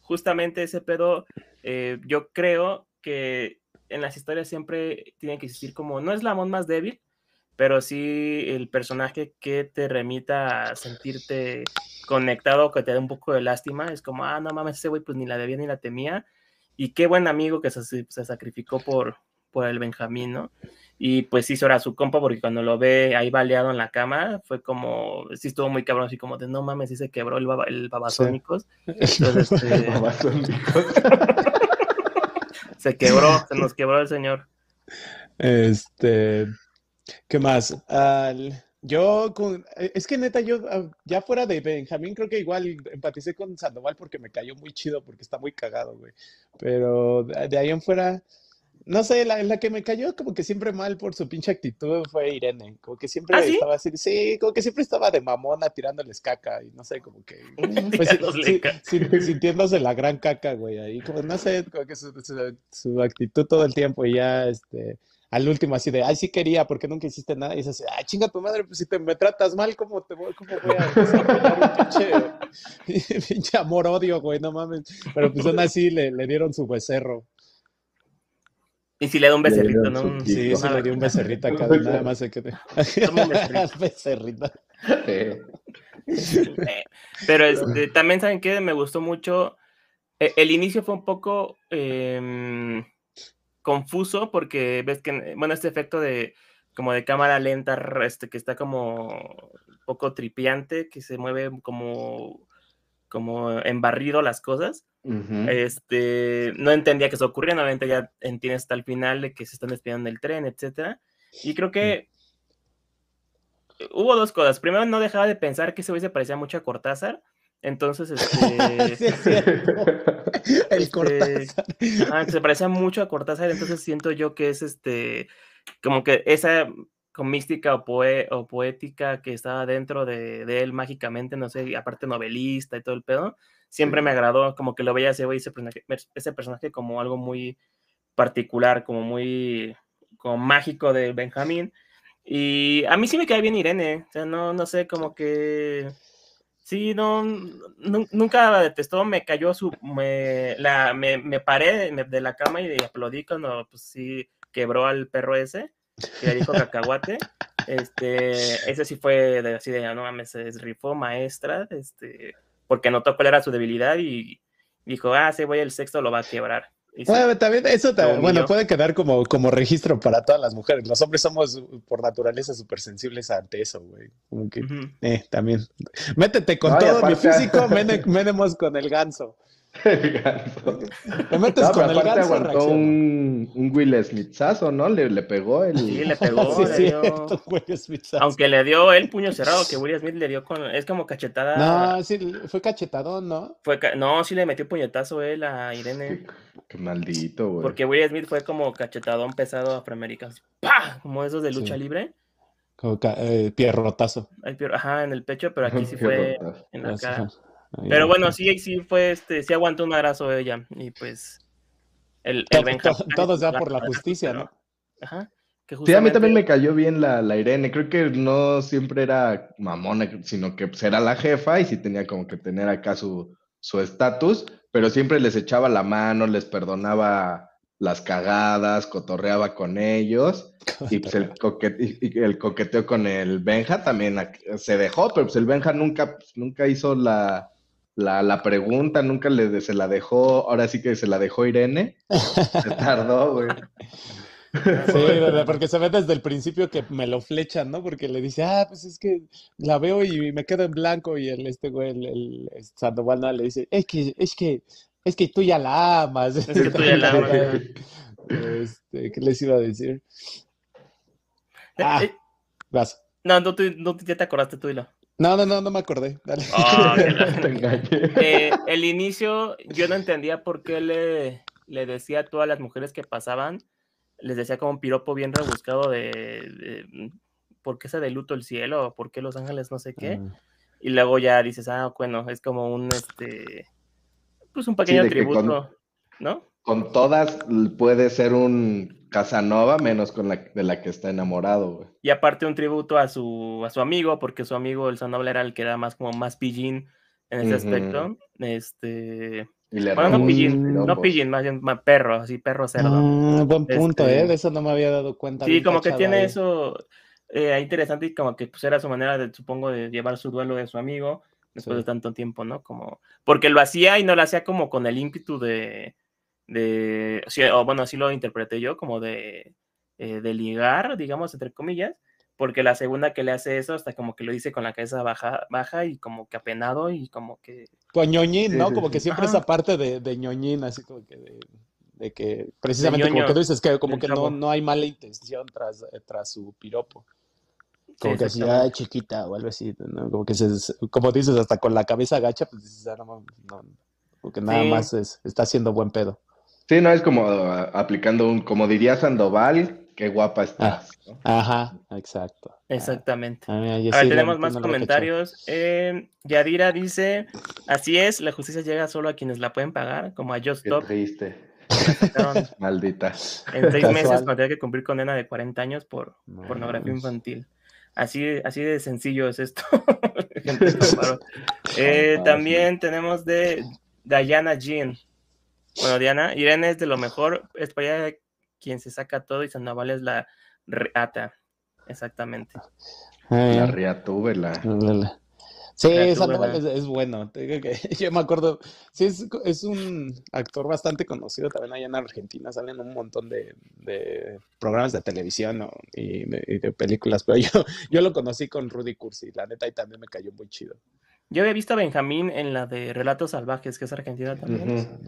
justamente ese pedo, eh, yo creo que en las historias siempre tiene que existir como, no es la amor más débil, pero sí el personaje que te remita a sentirte conectado, que te dé un poco de lástima, es como, ah, no mames, ese güey pues ni la debía ni la temía, y qué buen amigo que se, se sacrificó por, por el Benjamín, ¿no? Y pues hizo ahora su compa porque cuando lo ve ahí baleado en la cama, fue como, sí estuvo muy cabrón, así como de no mames, sí se quebró el, baba, el babasónicos. Entonces, este... babasónicos. se quebró, se nos quebró el señor. Este, ¿qué más? Yo con, es que neta, yo ah, ya fuera de Benjamín, creo que igual empaticé con Sandoval porque me cayó muy chido, porque está muy cagado, güey. Pero de ahí en fuera, no sé, la, la, que me cayó como que siempre mal por su pinche actitud fue Irene. Como que siempre ¿Ah, estaba así, sí, como que siempre estaba de mamona tirándoles caca y no sé, como que. Pues, sintiéndose la gran caca, güey. Ahí, como no sé, como que su, su, actitud todo el tiempo y ya, este. Al último, así de, ay, sí quería, porque nunca hiciste nada? Y es así, ay, chinga tu madre, pues si te me tratas mal, ¿cómo, te voy, cómo voy a un pinche, pinche amor-odio, güey? No mames. Pero pues aún así le, le dieron su becerro. Y si le da un becerrito, ¿no? Sí, sí le dio un becerrito acá, nada más se quede. becerrito. Pero este, también, ¿saben qué? Me gustó mucho. E, el inicio fue un poco em, confuso porque ves que, bueno, este efecto de como de cámara lenta, este, que está como un poco tripiante, que se mueve como, como embarrido las cosas. Este, no entendía que eso ocurría, obviamente ya entiendes hasta el final de que se están despidiendo del tren, etcétera. Y creo que hubo dos cosas. Primero, no dejaba de pensar que ese güey se parecía mucho a Cortázar. Entonces, este. el este, Cortázar. Ah, se parecía mucho a Cortázar. Entonces siento yo que es este. Como que esa mística o, o poética que estaba dentro de, de, él mágicamente, no sé, aparte novelista y todo el pedo siempre me agradó, como que lo veía ese, ese, personaje, ese personaje como algo muy particular, como muy como mágico de Benjamín. Y a mí sí me cae bien Irene, o sea, no, no sé, como que sí, no, nunca detestó, me cayó su, me, la, me, me paré de la cama y aplaudí cuando, pues sí, quebró al perro ese, que le dijo cacahuate. Este, ese sí fue de, así de, no mames, se rifó maestra, este, porque notó cuál era su debilidad y dijo, ah, ese güey el sexto lo va a quebrar. Bueno, también eso bueno, puede quedar como, como registro para todas las mujeres. Los hombres somos por naturaleza súper sensibles ante eso, güey. Como que, eh, también. Métete con todo mi físico, menemos con el ganso. El ganso. Te metes no, con el ganso. aguantó un, un, Will Smithazo, ¿no? Le, le pegó el. Sí, le pegó. sí, le dio... Aunque le dio el puño cerrado, que Will Smith le dio con. Es como cachetada. No, sí, fue cachetadón, ¿no? Fue No, sí le metió puñetazo él a Irene. Qué, maldito, güey. Porque Will Smith fue como cachetadón pesado afroamericano. ¡Pah! Como esos de lucha libre. Como eh, pierrotazo. Ajá, en el pecho, pero aquí sí fue en la cara. Pero bueno, sí, sí fue, este, sí aguantó un abrazo ella. Y pues, el, el Todo, todo sea por la justicia, ¿no? Ajá. Sí, a mí también me cayó bien la, la, Irene. Creo que no siempre era mamona, sino que pues, era la jefa y sí tenía como que tener acá su estatus, pero siempre les echaba la mano, les perdonaba las cagadas, cotorreaba con ellos. Y pues el, el coqueteo con el Benja también se dejó, pero pues el Benja nunca, pues, nunca hizo la, la, la, pregunta, nunca le, se la dejó, ahora sí que se la dejó Irene. Se tardó, güey. Sí, porque se ve desde el principio que me lo flechan, ¿no? Porque le dice, ah, pues es que la veo y me quedo en blanco y el este güey, el, el, Sandoval le dice, es que, es que, es que tú ya la amas. Es que tú ya la amas. Este, ¿Qué les iba a decir? Eh, ah, eh, vas. No, no, tú, no, ya te acordaste tú y lo. No, no, no, no me acordé. Dale. Oh, eh, el inicio, yo no entendía por qué le, le decía a todas las mujeres que pasaban les decía como un piropo bien rebuscado de, mm, por qué se de luto el cielo, por qué Los Ángeles no sé qué. Mm. Y luego ya dices, ah, bueno, es como un, este, pues un pequeño tributo, ¿no? Con todas puede ser un Casanova, menos con la de la que está enamorado, güey. Y aparte un tributo a su, a su amigo, porque su amigo, el Sandoval, era el que era más como más pillín en ese aspecto. Este bueno, no pillín, no pillín, más bien perro, así perro cerdo. Ah, buen punto, ¿eh? Este, de eso no me había dado cuenta. Sí, como que tiene eso eh, interesante y como que pues era su manera, de, supongo, de llevar su duelo de su amigo después de tanto tiempo, ¿no? Como, porque lo hacía y no lo hacía como con el ímpetu de, de o bueno, así lo interpreté yo, como de, eh, de ligar, digamos, entre comillas, porque la segunda que le hace eso, hasta como que lo dice con la cabeza baja, baja y como que apenado y como que... Con ñoñín, ¿no? como que siempre esa parte de, de ñoñín, así como que de, que precisamente como que tú dices que como que no, no hay mala intención tras, tras su piropo. Como que así, ay, chiquita o algo así, ¿no? Como que se, como dices, hasta con la cabeza agacha, pues dices, ah, no, no, porque nada más es, está haciendo buen pedo. Sí, no, es como ah, aplicando un, como diría Sandoval, Qué guapa estás. Ah, ajá, exacto. Exactamente. Ah, a ver, tenemos más comentarios. Eh, Yadira dice: Así es, la justicia llega solo a quienes la pueden pagar, como a Just Stop. triste. Maldita. En seis meses tendría que cumplir condena de 40 años por pornografía infantil. Así, así de sencillo es esto. eh, también tenemos de Diana Jean. Bueno, Diana, Irene es de lo mejor. Es para allá quien se saca todo y Sandoval es la reata. Exactamente. La riatúbela. Sí, Sandoval es, bueno. Yo me acuerdo, sí, es, un actor bastante conocido también allá en Argentina. Salen un montón de, programas de televisión y, de, películas, pero yo, yo lo conocí con Rudy Cursi, la neta, y también me cayó muy chido. Yo había visto a Benjamín en la de Relatos Salvajes, que es argentina también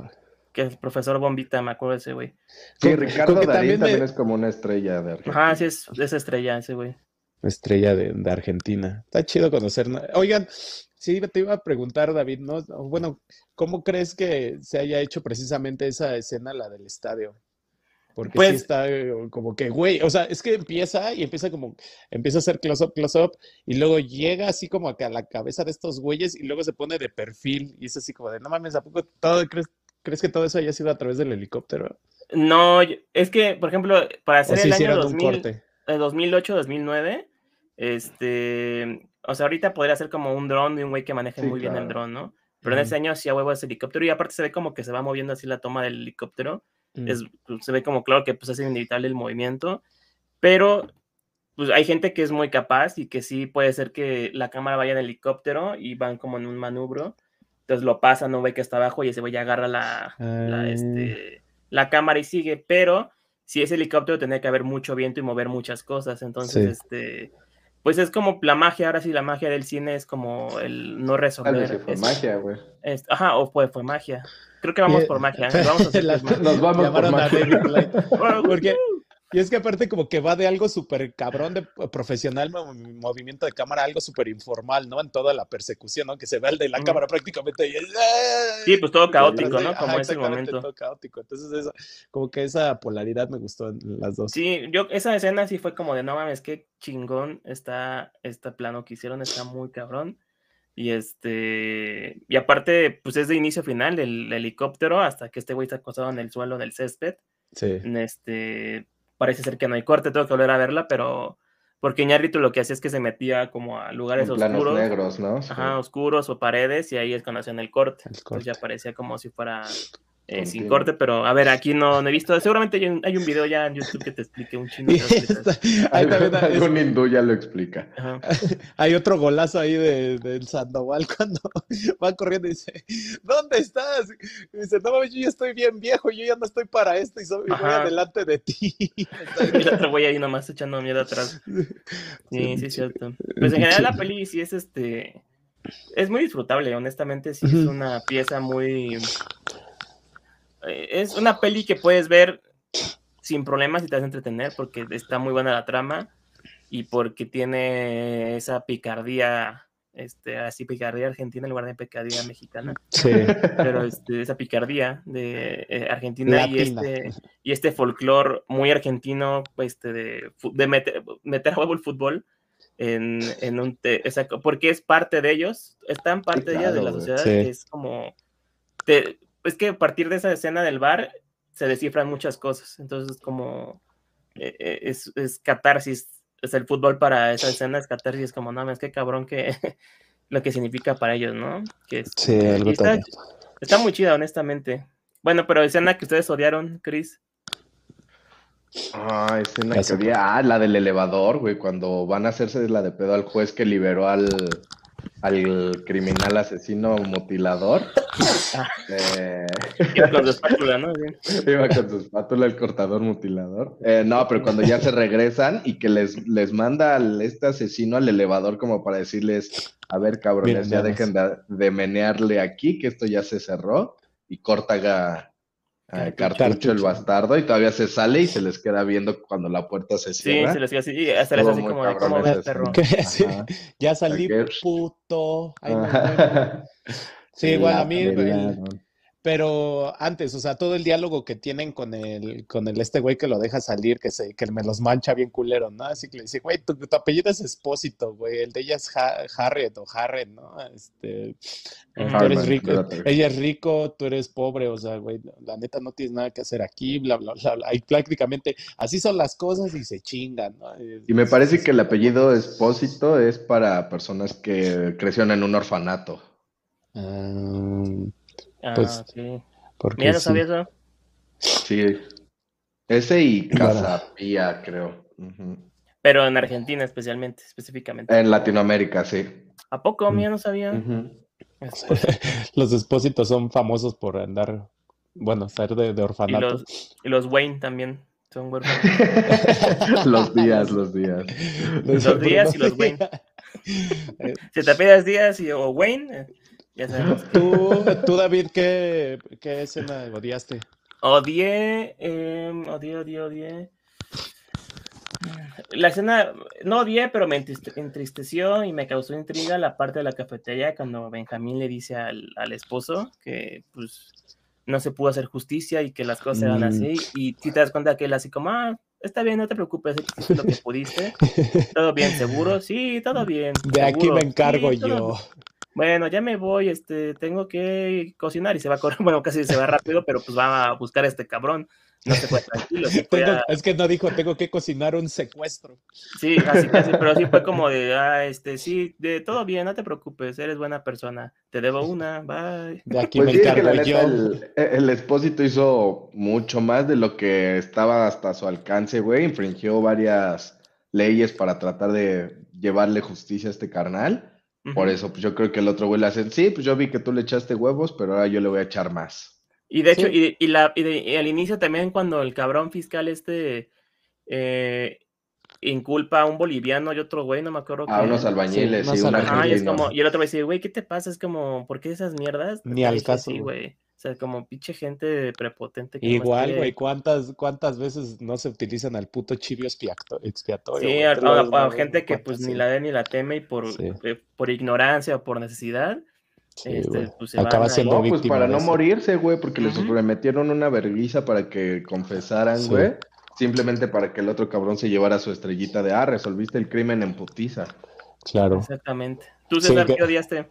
que es profesor Bombita, me acuerdo de ese güey. Sí, Ricardo Darín también, es como una estrella de Argentina. Ajá, sí, es, esa estrella ese güey. Estrella de, Argentina. Está chido conocer. Oigan, sí, te iba a preguntar, David, ¿no? Bueno, ¿cómo crees que se haya hecho precisamente esa escena, la del estadio? Porque sí pues está eh, como que, güey, o sea, es que empieza y empieza como, empieza a hacer close-up, close-up, y luego llega así como a la cabeza de estos güeyes y luego se pone de perfil y es así como de, no mames, ¿a poco todo crees, ¿Crees que todo eso haya sido a través del helicóptero? No, es que, por ejemplo, para hacer el año 2000, 2008-2009, este, o sea, ahorita podría ser como un dron de un güey que maneje muy bien el dron, ¿no? Pero en ese año sí a huevo ese helicóptero y aparte se ve como que se va moviendo así la toma del helicóptero. Mm. Es, pues, se ve como claro que pues es inevitable el movimiento, pero pues hay gente que es muy capaz y que sí puede ser que la cámara vaya en helicóptero y van como en un manubrio entonces lo pasa, no ve que está abajo y ese güey agarra la, la, este, la cámara y sigue. Pero si es helicóptero, tendría que haber mucho viento y mover muchas cosas. Entonces, este. Pues es como la magia, ahora sí, la magia del cine es como el no resolver. fue magia, güey. ajá, o fue, fue magia. Creo que vamos por magia. ¿eh? Vamos a Nos vamos por magia. Porque y es que aparte como que va de algo súper cabrón de profesional, movimiento de cámara, algo súper informal, ¿no? En toda la persecución, ¿no? Que se ve el de la cámara prácticamente. Y sí, pues todo caótico, ¿no? Como ese momento. Todo caótico. Entonces, como que esa polaridad me gustó en las dos. Sí, yo, esa escena sí fue como de, no mames, qué chingón está este plano que hicieron, está muy cabrón. Y este, y aparte, pues es de inicio final el, helicóptero hasta que este güey está acostado en el suelo del césped. Sí. Este, parece ser que no hay corte, tengo que volver a verla, pero porque Iñárritu lo que hacía es que se metía como a lugares oscuros. negros, ¿no? Ajá, oscuros o paredes, y ahí es cuando hacían el corte. El corte. Entonces ya parecía como si fuera eh, sin corte, pero a ver, aquí no, no he visto. Seguramente hay un, hay un, video ya en YouTube que te explique un chingo. hay también, Algún hindú ya lo explica. Hay otro golazo ahí de, del Sandoval cuando va corriendo y dice: ¿Dónde estás? Y dice: No mames, yo ya estoy bien viejo, yo ya no estoy para esto y, soy, voy adelante de ti. y el otro güey ahí nomás echando miedo atrás. Sí, sí, es cierto. Pues en general la peli sí es este. Es muy disfrutable, honestamente, sí es una pieza muy es una peli que puedes ver sin problemas y te vas a entretener porque está muy buena la trama y porque tiene esa picardía, este, así picardía argentina en lugar de picardía mexicana. Sí. Pero este, esa picardía de eh, Argentina y este, y este folclore muy argentino, pues, este, de, de meter, meter a huevo el fútbol. En, en un porque es parte de ellos, están parte de ellos de la sociedad, es como te, es que a partir de esa escena del bar se descifran muchas cosas. Entonces, como eh, eh, es, es, catarsis, es el fútbol para esa escena, es catarsis, como, no, es que cabrón que lo que significa para ellos, ¿no? Que sí, algo está, está, muy chida, honestamente. Bueno, pero escena que ustedes odiaron, Chris. Ah, escena que había, ah, la del elevador, güey, cuando van a hacerse la de pedo al juez que liberó al, al criminal asesino mutilador. Eh... Iba con su espátula, ¿no? Iba con su espátula el cortador mutilador. Eh, no, pero cuando ya se regresan y que les, les manda al, este asesino al elevador como para decirles, a ver, cabrones, ya dejen de, de, menearle aquí, que esto ya se cerró, y corta cartucho, el bastardo y todavía se sale y se les queda viendo cuendo la puerta se cierra. Sí, se les queda así, y hasta les así como de cómo ves, perro. ya salí, puto. sí, igual a mí, pero antes, o sea, todo el diálogo que tienen con el, con el este güey que lo deja salir, que se, que me los mancha bien culero, ¿no? Así que le dice, güey, tu, apellido es Espósito, güey, el de ella es Harriet o Harriet, ¿no? Este, tú eres rico, ella es rico, tú eres pobre, o sea, güey, la neta no tienes nada que hacer aquí, bla, bla, bla, bla. Y prácticamente así son las cosas y se chingan, ¿no? y me parece que el apellido Espósito es para personas que crecieron en un orfanato. Ah... Ah, pues, porque Mira, ¿no sabías eso? Sí. Ese y Casapía, creo. Pero en Argentina especialmente, específicamente. En Latinoamérica, sí. ¿A poco? Mira, no sabía. los expósitos son famosos por andar, bueno, ser de, orfanato. Y los, Wayne también son huérfanos. los días, los días. Los, días y los Wayne. si te pides días y, o Wayne, ya sabemos. ¿Tú, tú David, ¿qué, qué escena odiaste? Odié, eh, odié, odié, odié. La escena, no odié, pero me entristeció y me causó intriga la parte de la cafetería cuando Benjamín le dice al, al esposo que pues no se pudo hacer justicia y que las cosas eran así. Mm. Y si te das cuenta que él así como, ah, está bien, no te preocupes, hiciste lo que pudiste. Todo bien, seguro, sí, todo bien. De aquí me encargo yo bueno, ya me voy, este, tengo que cocinar y se va a correr, bueno, casi se va rápido, pero pues va a buscar a este cabrón. No se fue tranquilo. Es que no dijo, tengo que cocinar un secuestro. Sí, casi, casi, pero sí fue como de, ah, este, sí, de todo bien, no te preocupes, eres buena persona, te debo una, bye. De aquí pues me encargo yo. El, el, expósito hizo mucho más de lo que estaba hasta su alcance, güey, infringió varias leyes para tratar de llevarle justicia a este carnal. Por eso, pues yo creo que el otro güey le hace, sí, pues yo vi que tú le echaste huevos, pero ahora yo le voy a echar más. Y de hecho, y, y, la, y, al inicio también cuando el cabrón fiscal este eh, inculpa a un boliviano y otro güey, no me acuerdo. A unos albañiles, sí, y, es como, y el otro güey dice, güey, ¿qué te pasa? Es como, ¿por qué esas mierdas? Ni al caso. güey. O sea, como pinche gente prepotente. Que Igual, güey, ¿cuántas, ¿cuántas veces no se utilizan al puto chivio expiatorio? Sí, a, gente que pues ni la ve ni la teme y por, eh, por ignorancia o por necesidad. este, pues, Acaba siendo no, pues para no morirse, güey, porque les prometieron una vergüenza para que confesaran, güey. Simplemente para que el otro cabrón se llevara su estrellita de, ah, resolviste el crimen en putiza. Claro. Exactamente. ¿Tú, César, qué odiaste?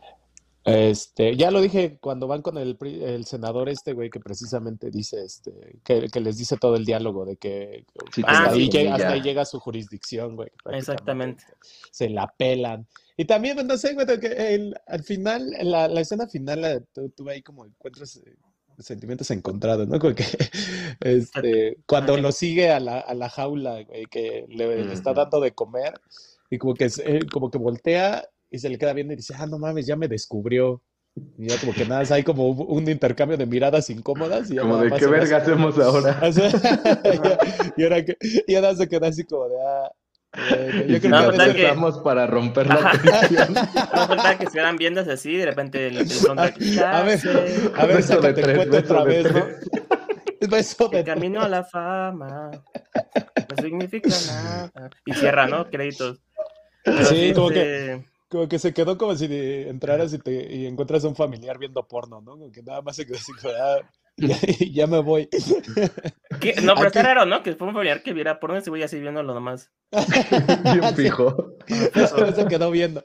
Este, ya lo dije cuando van con el, el senador este, güey, que precisamente dice, este, que, que les dice todo el diálogo de que hasta, Ah, ahí, sí, llega, ya. hasta ahí llega su jurisdicción, güey. Exactamente. Se la pelan. Y también, pues, no sé, güey, que el- al final, la, la escena final, la- tú, tú ahí como encuentras eh, sentimientos encontrados, ¿no? Como que, este, cuando lo sigue a la, a la jaula, güey, que le, le está dando de comer, y como que, se- él como que voltea y se le queda viendo y dice, ah, no mames, ya me descubrió. Y ya como que nada, hay como un, un intercambio de miradas incómodas y ya Como de qué se ve verga así- hacemos ahora. o sea, y ahora que, y ahora se queda así como de, ah, Y yo creo No, que de que- empezamos para romper la Ajá. tensión. No falta que estuvieran viéndose así, de repente el, el soundtrack, A ver, "Chance, a ver, de sácate el tres, cuento otra de vez, ¿no? de El camino a la fama no significa nada. Y cierra, ¿no? Créditos. Pero Sí, como que, como que se quedó como si entraras y, te, y encuentras a un familiar viendo porno, ¿no? Como que nada más se quedó así ah, ya, ya me voy. ¿qué? No, pero está Aquí- raro, ¿no? Que fue un familiar que viera porno y se voy así viéndolo nomás. Bien fijo. Se quedó viendo.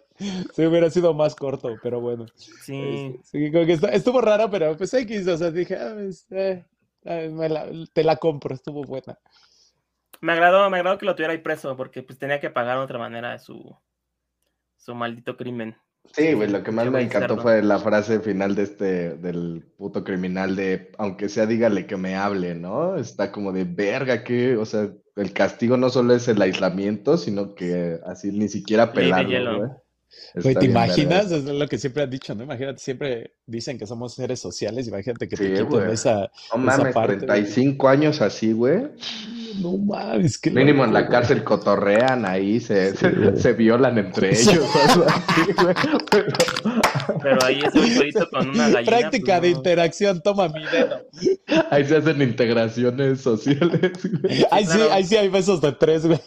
Sí, hubiera sido más corto, pero bueno. Sí. Sí, como que estu- estuvo raro, pero pues X, o sea, dije, ah, pues, eh, me la- te la compro, estuvo buena. Me agradó, me agradó que lo tuviera ahí preso, porque pues tenía que pagar de otra manera su, su maldito crimen. Sí, güey, lo que más me encantó fue la frase final de este, del puto criminal de, aunque sea, dígale que me hable, ¿no? Está como de verga, que, o sea, el castigo no solo es el aislamiento, sino que así ni siquiera pelarlo, güey. Güey, ¿te imaginas? eso. Es lo que siempre han dicho, ¿no? Imagínate, siempre dicen que somos seres sociales, imagínate que te Sí, quiten güey. esa, No esa mames, parte, güey. 35 años así, güey. No mames, qué Mínimo en la güey. cárcel cotorrean ahí, se, Sí, se, se violan entre ellos, o algo así, güey. Pero- ahí güey solito con una gallina. Práctica pues, de no. interacción, toma mi dedo. ahí se hacen integraciones sociales, güey. Ahí sí, claro. ahí sí hay besos de tres, güey.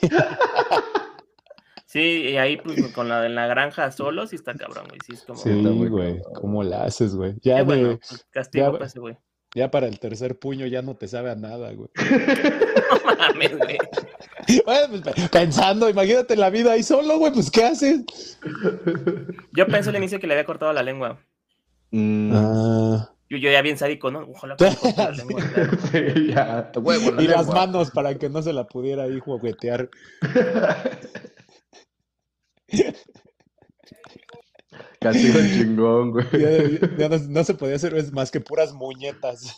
Sí, y ahí pues con la de la granja solo sí está cabrón, güey. Sí, es como. Sí, está muy güey. ¿cómo la haces, güey? Ya, de- bueno, pues, castigo ya- para ese güey. Ya para el tercer puño ya no te sabe a nada, güey. No mames, güey. Bueno, pues, pe- pensando, imagínate la vida ahí solo, güey, pues ¿qué haces? Yo pensé al inicio que le había cortado la lengua. Mm, Ah, Yo, yo ya bien sádico, ¿no? Ojalá que la lengua. claro. sí, ya, huevo, la y las manos para que no se la pudiera ahí juguetear. Castigo chingón, güey. Ya, ya no, no se podía hacer más que puras muñetas.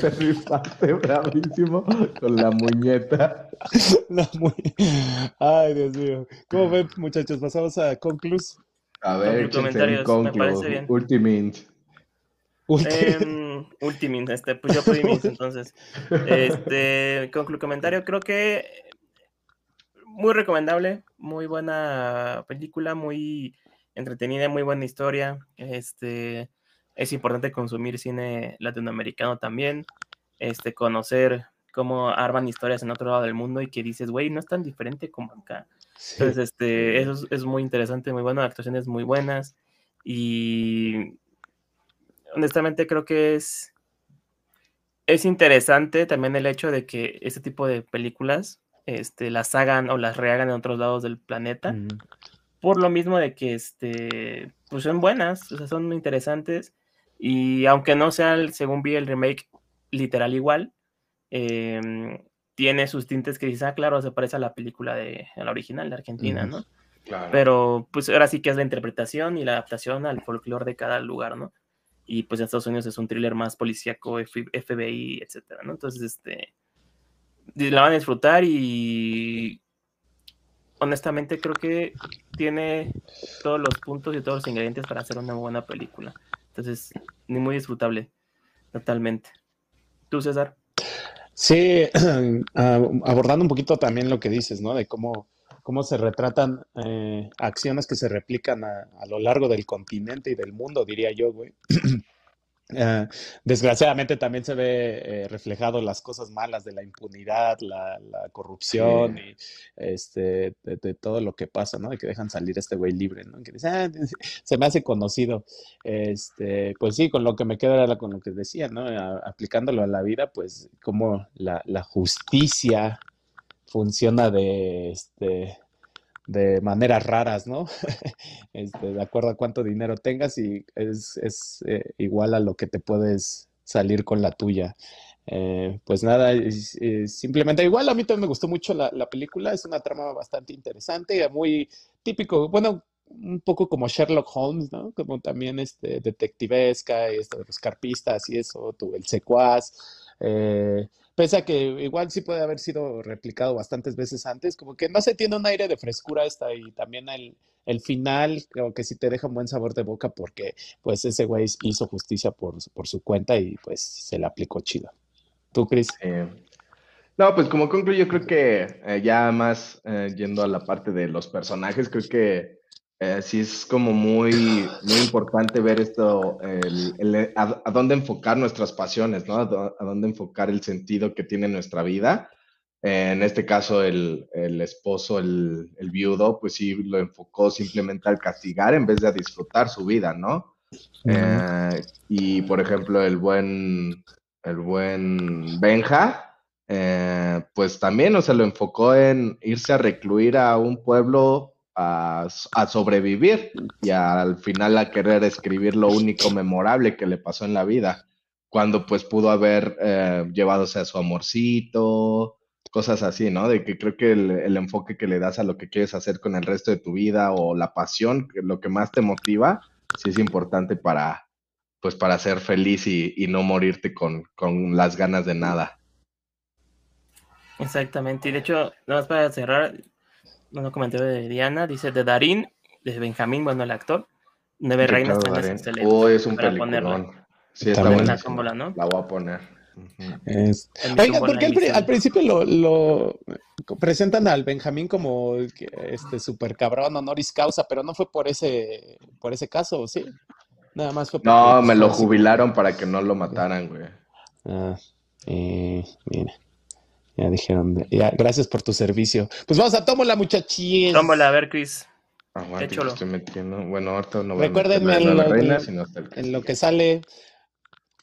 Te rifaste bravísimo con la muñeta. La mu- Ay, Dios mío. ¿Cómo ven, muchachos? Pasamos a Conclus. A ver, un comentarios, me parece bien. Ultimate. Em, Ultimate, este, pues yo pedí mis entonces. Este, conclu comentario, creo que muy recomendable, muy buena película, muy entretenida, muy buena historia. Este, es importante consumir cine latinoamericano también, este, conocer cómo arman historias en otro lado del mundo y que dices, güey, no es tan diferente como acá. Entonces, este, eso es, es muy interesante, muy bueno, actuaciones muy buenas y honestamente creo que es, es interesante también el hecho de que este tipo de películas este, las hagan o las rehagan en otros lados del planeta, Mm, por lo mismo de que este, pues son buenas, o sea, son muy interesantes y aunque no sea, el- según vi el remake, literal igual, em, tiene sus tintes que dices, ah, claro, se parece a la película de a la original de Argentina. ¿no? Claro. Pero pues ahora sí que es la interpretación y la adaptación al folclore de cada lugar, ¿no? Y pues en Estados Unidos es un thriller más policíaco, FBI, etcétera, ¿no? Entonces, este, la van a disfrutar y honestamente creo que tiene todos los puntos y todos los ingredientes para hacer una buena película. Entonces, ni muy disfrutable, totalmente. ¿Tú, César? Sí, ah, abordando un poquito también lo que dices, ¿no? De cómo, cómo se retratan eh, acciones que se replican a, a lo largo del continente y del mundo, diría yo, güey. Ah, desgraciadamente también se ve eh, reflejado las cosas malas de la impunidad, la, la corrupción y este, de, de todo lo que pasa, ¿no? De que dejan salir a este güey libre, ¿no? Que dice, "Ah, se me hace conocido. Este, pues sí, con lo que me quedo era con lo que decía, ¿no? A- aplicándolo a la vida, pues como la, la justicia funciona de, este, de maneras raras, ¿no? Este, de acuerdo a cuánto dinero tengas y es, es eh, igual a lo que te puedes salir con la tuya. Eh, pues nada, simplemente igual a mí también me gustó mucho la, la, película, es una trama bastante interesante, muy típico, bueno, un poco como Sherlock Holmes, ¿no? Como también este detectivesca, esto de los carpistas y eso, tu, el secuaz. Eh, pese a que igual sí puede haber sido replicado bastantes veces antes, como que no se tiene un aire de frescura esta y también el, el final, creo que sí te deja un buen sabor de boca porque pues ese güey hizo justicia por, por su cuenta y pues se le aplicó chido. ¿Tú, Chris? no, pues como concluyo, creo que eh, ya más eh, yendo a la parte de los personajes, creo que eh, sí es como muy, muy importante ver esto, el, a, dónde enfocar nuestras pasiones, ¿no? A, dónde enfocar el sentido que tiene nuestra vida. en este caso, el, el esposo, el, viudo, pues sí lo enfocó simplemente al castigar en vez de a disfrutar su vida, ¿no? Eh, y por ejemplo, el buen, el buen Benja, eh, pues también, o sea, lo enfocó en irse a recluir a un pueblo a, sobrevivir y al final a querer escribir lo único memorable que le pasó en la vida, cuando pues pudo haber eh, llevadose a su amorcito, cosas así, ¿no? De que creo que el, enfoque que le das a lo que quieres hacer con el resto de tu vida o la pasión, lo que más te motiva, sí es importante para, pues para ser feliz y, y no morirte con, con, las ganas de nada. Exactamente, y de hecho, nada más para cerrar, un comentario de Diana, dice de Darín, de Benjamín, bueno, el actor. Nueve Reinas también es excelente. Oh, es un peliculón. Sí, está buena. La, ¿no? la voy a poner. Oiga, porque al, principio lo, lo, presentan al Benjamín como este super cabrón honoris causa, pero no fue por ese por ese caso, ¿sí? Nada más fue No, me lo jubilaron para que no lo mataran, güey. Ah, eh, mira. Ya dijeron, ya, gracias por tu servicio. Pues vamos a tómola, muchachín. Tómola, a ver, Chris. Aguante, estoy metiendo. Bueno, ahorita no voy Recuérdenme en, lo, reina, sino en lo que sale.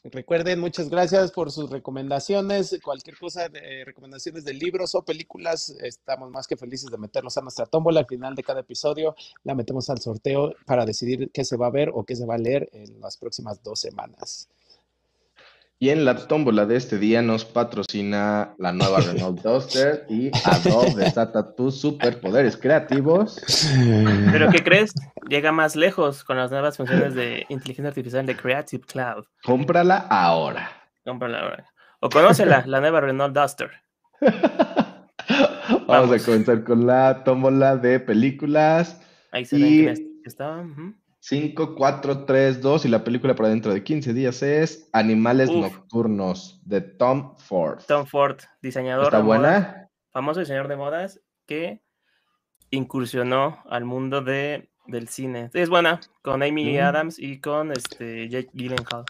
Recuerden, muchas gracias por sus recomendaciones. Cualquier cosa, de, recomendaciones de libros o películas, estamos más que felices de meterlos a nuestra tómbola. Al final de cada episodio la metemos al sorteo para decidir qué se va a ver o qué se va a leer en las próximas dos semanas. Y en la tómbola de este día nos patrocina la nueva Renault Duster y Adobe desata tus superpoderes creativos. ¿Pero qué crees? Llega más lejos con las nuevas funciones de inteligencia artificial de Creative Cloud. Cómprala ahora. Cómprala ahora. O conócela, la nueva Renault Duster. Vamos, a comenzar con la tómbola de películas. Ahí se y... ven que estaba. 5, 4, 3, 2 y la película para dentro de 15 días es Animales Nocturnos de Tom Ford. Tom Ford, diseñador. ¿Está buena? famoso diseñador de modas que incursionó al mundo de, del cine. Es buena, con Amy mm. Adams y con este Jake Gyllenhaal.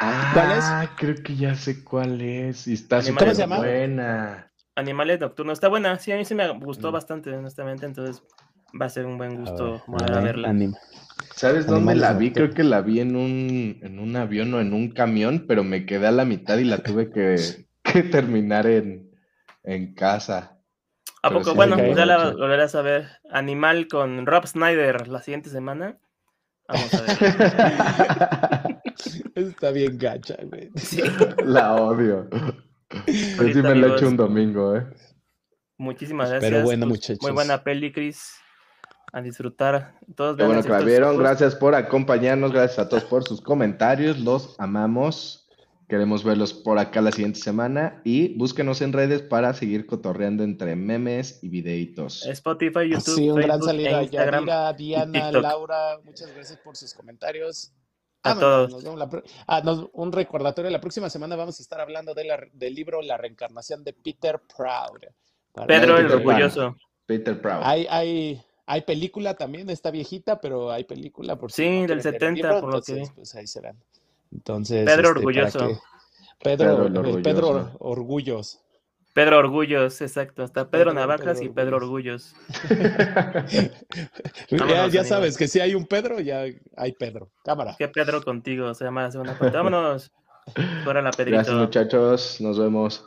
Ah, ¿Cuál es? creo que ya sé cuál es. Y está súper buena. Animales Nocturnos. Está buena, sí, a mí sí me gustó mm. bastante, honestamente, entonces va a ser un buen gusto a verla. ¿Sabes dónde la vi? Creo que la vi en un, en un avión o en un camión, pero me quedé a la mitad y la tuve que, terminar en, casa. ¿A poco? bueno, ya la volverás a ver. Animal con Rob Snyder la siguiente semana. Vamos a ver. Está bien gacha, güey. La odio. Pues sí me la he hecho un domingo, ¿eh? Muchísimas gracias. Pero bueno, pues, muchachos. Muy buena peli, Chris a disfrutar. Todos Qué bueno que la vieron. Gracias por acompañarnos. Gracias a todos por sus comentarios. Los amamos. Queremos verlos por acá la siguiente semana y búsquenos en redes para seguir cotorreando entre memes y videitos. Spotify, YouTube, sí, un gran saludo Instagram, a Diana, Laura, muchas gracias por sus comentarios. A todos. Ah, un recordatorio, la próxima semana vamos a estar hablando de la, del libro La reencarnación de Peter Proud. Pedro el Orgulloso. Peter Proud. Hay, hay, hay película también, está viejita, pero hay película por Sí, del 70, por lo que. Pues ahí serán. Entonces. Pedro este, Orgulloso. Pedro, Pedro, Pedro, Orgullos. Pedro Orgullos, exacto. Hasta Pedro, Navajas y Pedro Orgullos. ya, sabes que si hay un Pedro, ya hay Pedro. Cámara. ¿Qué Pedro contigo? Se llama la segunda Vámonos. Fuera la Pedrito. Gracias, muchachos. Nos vemos.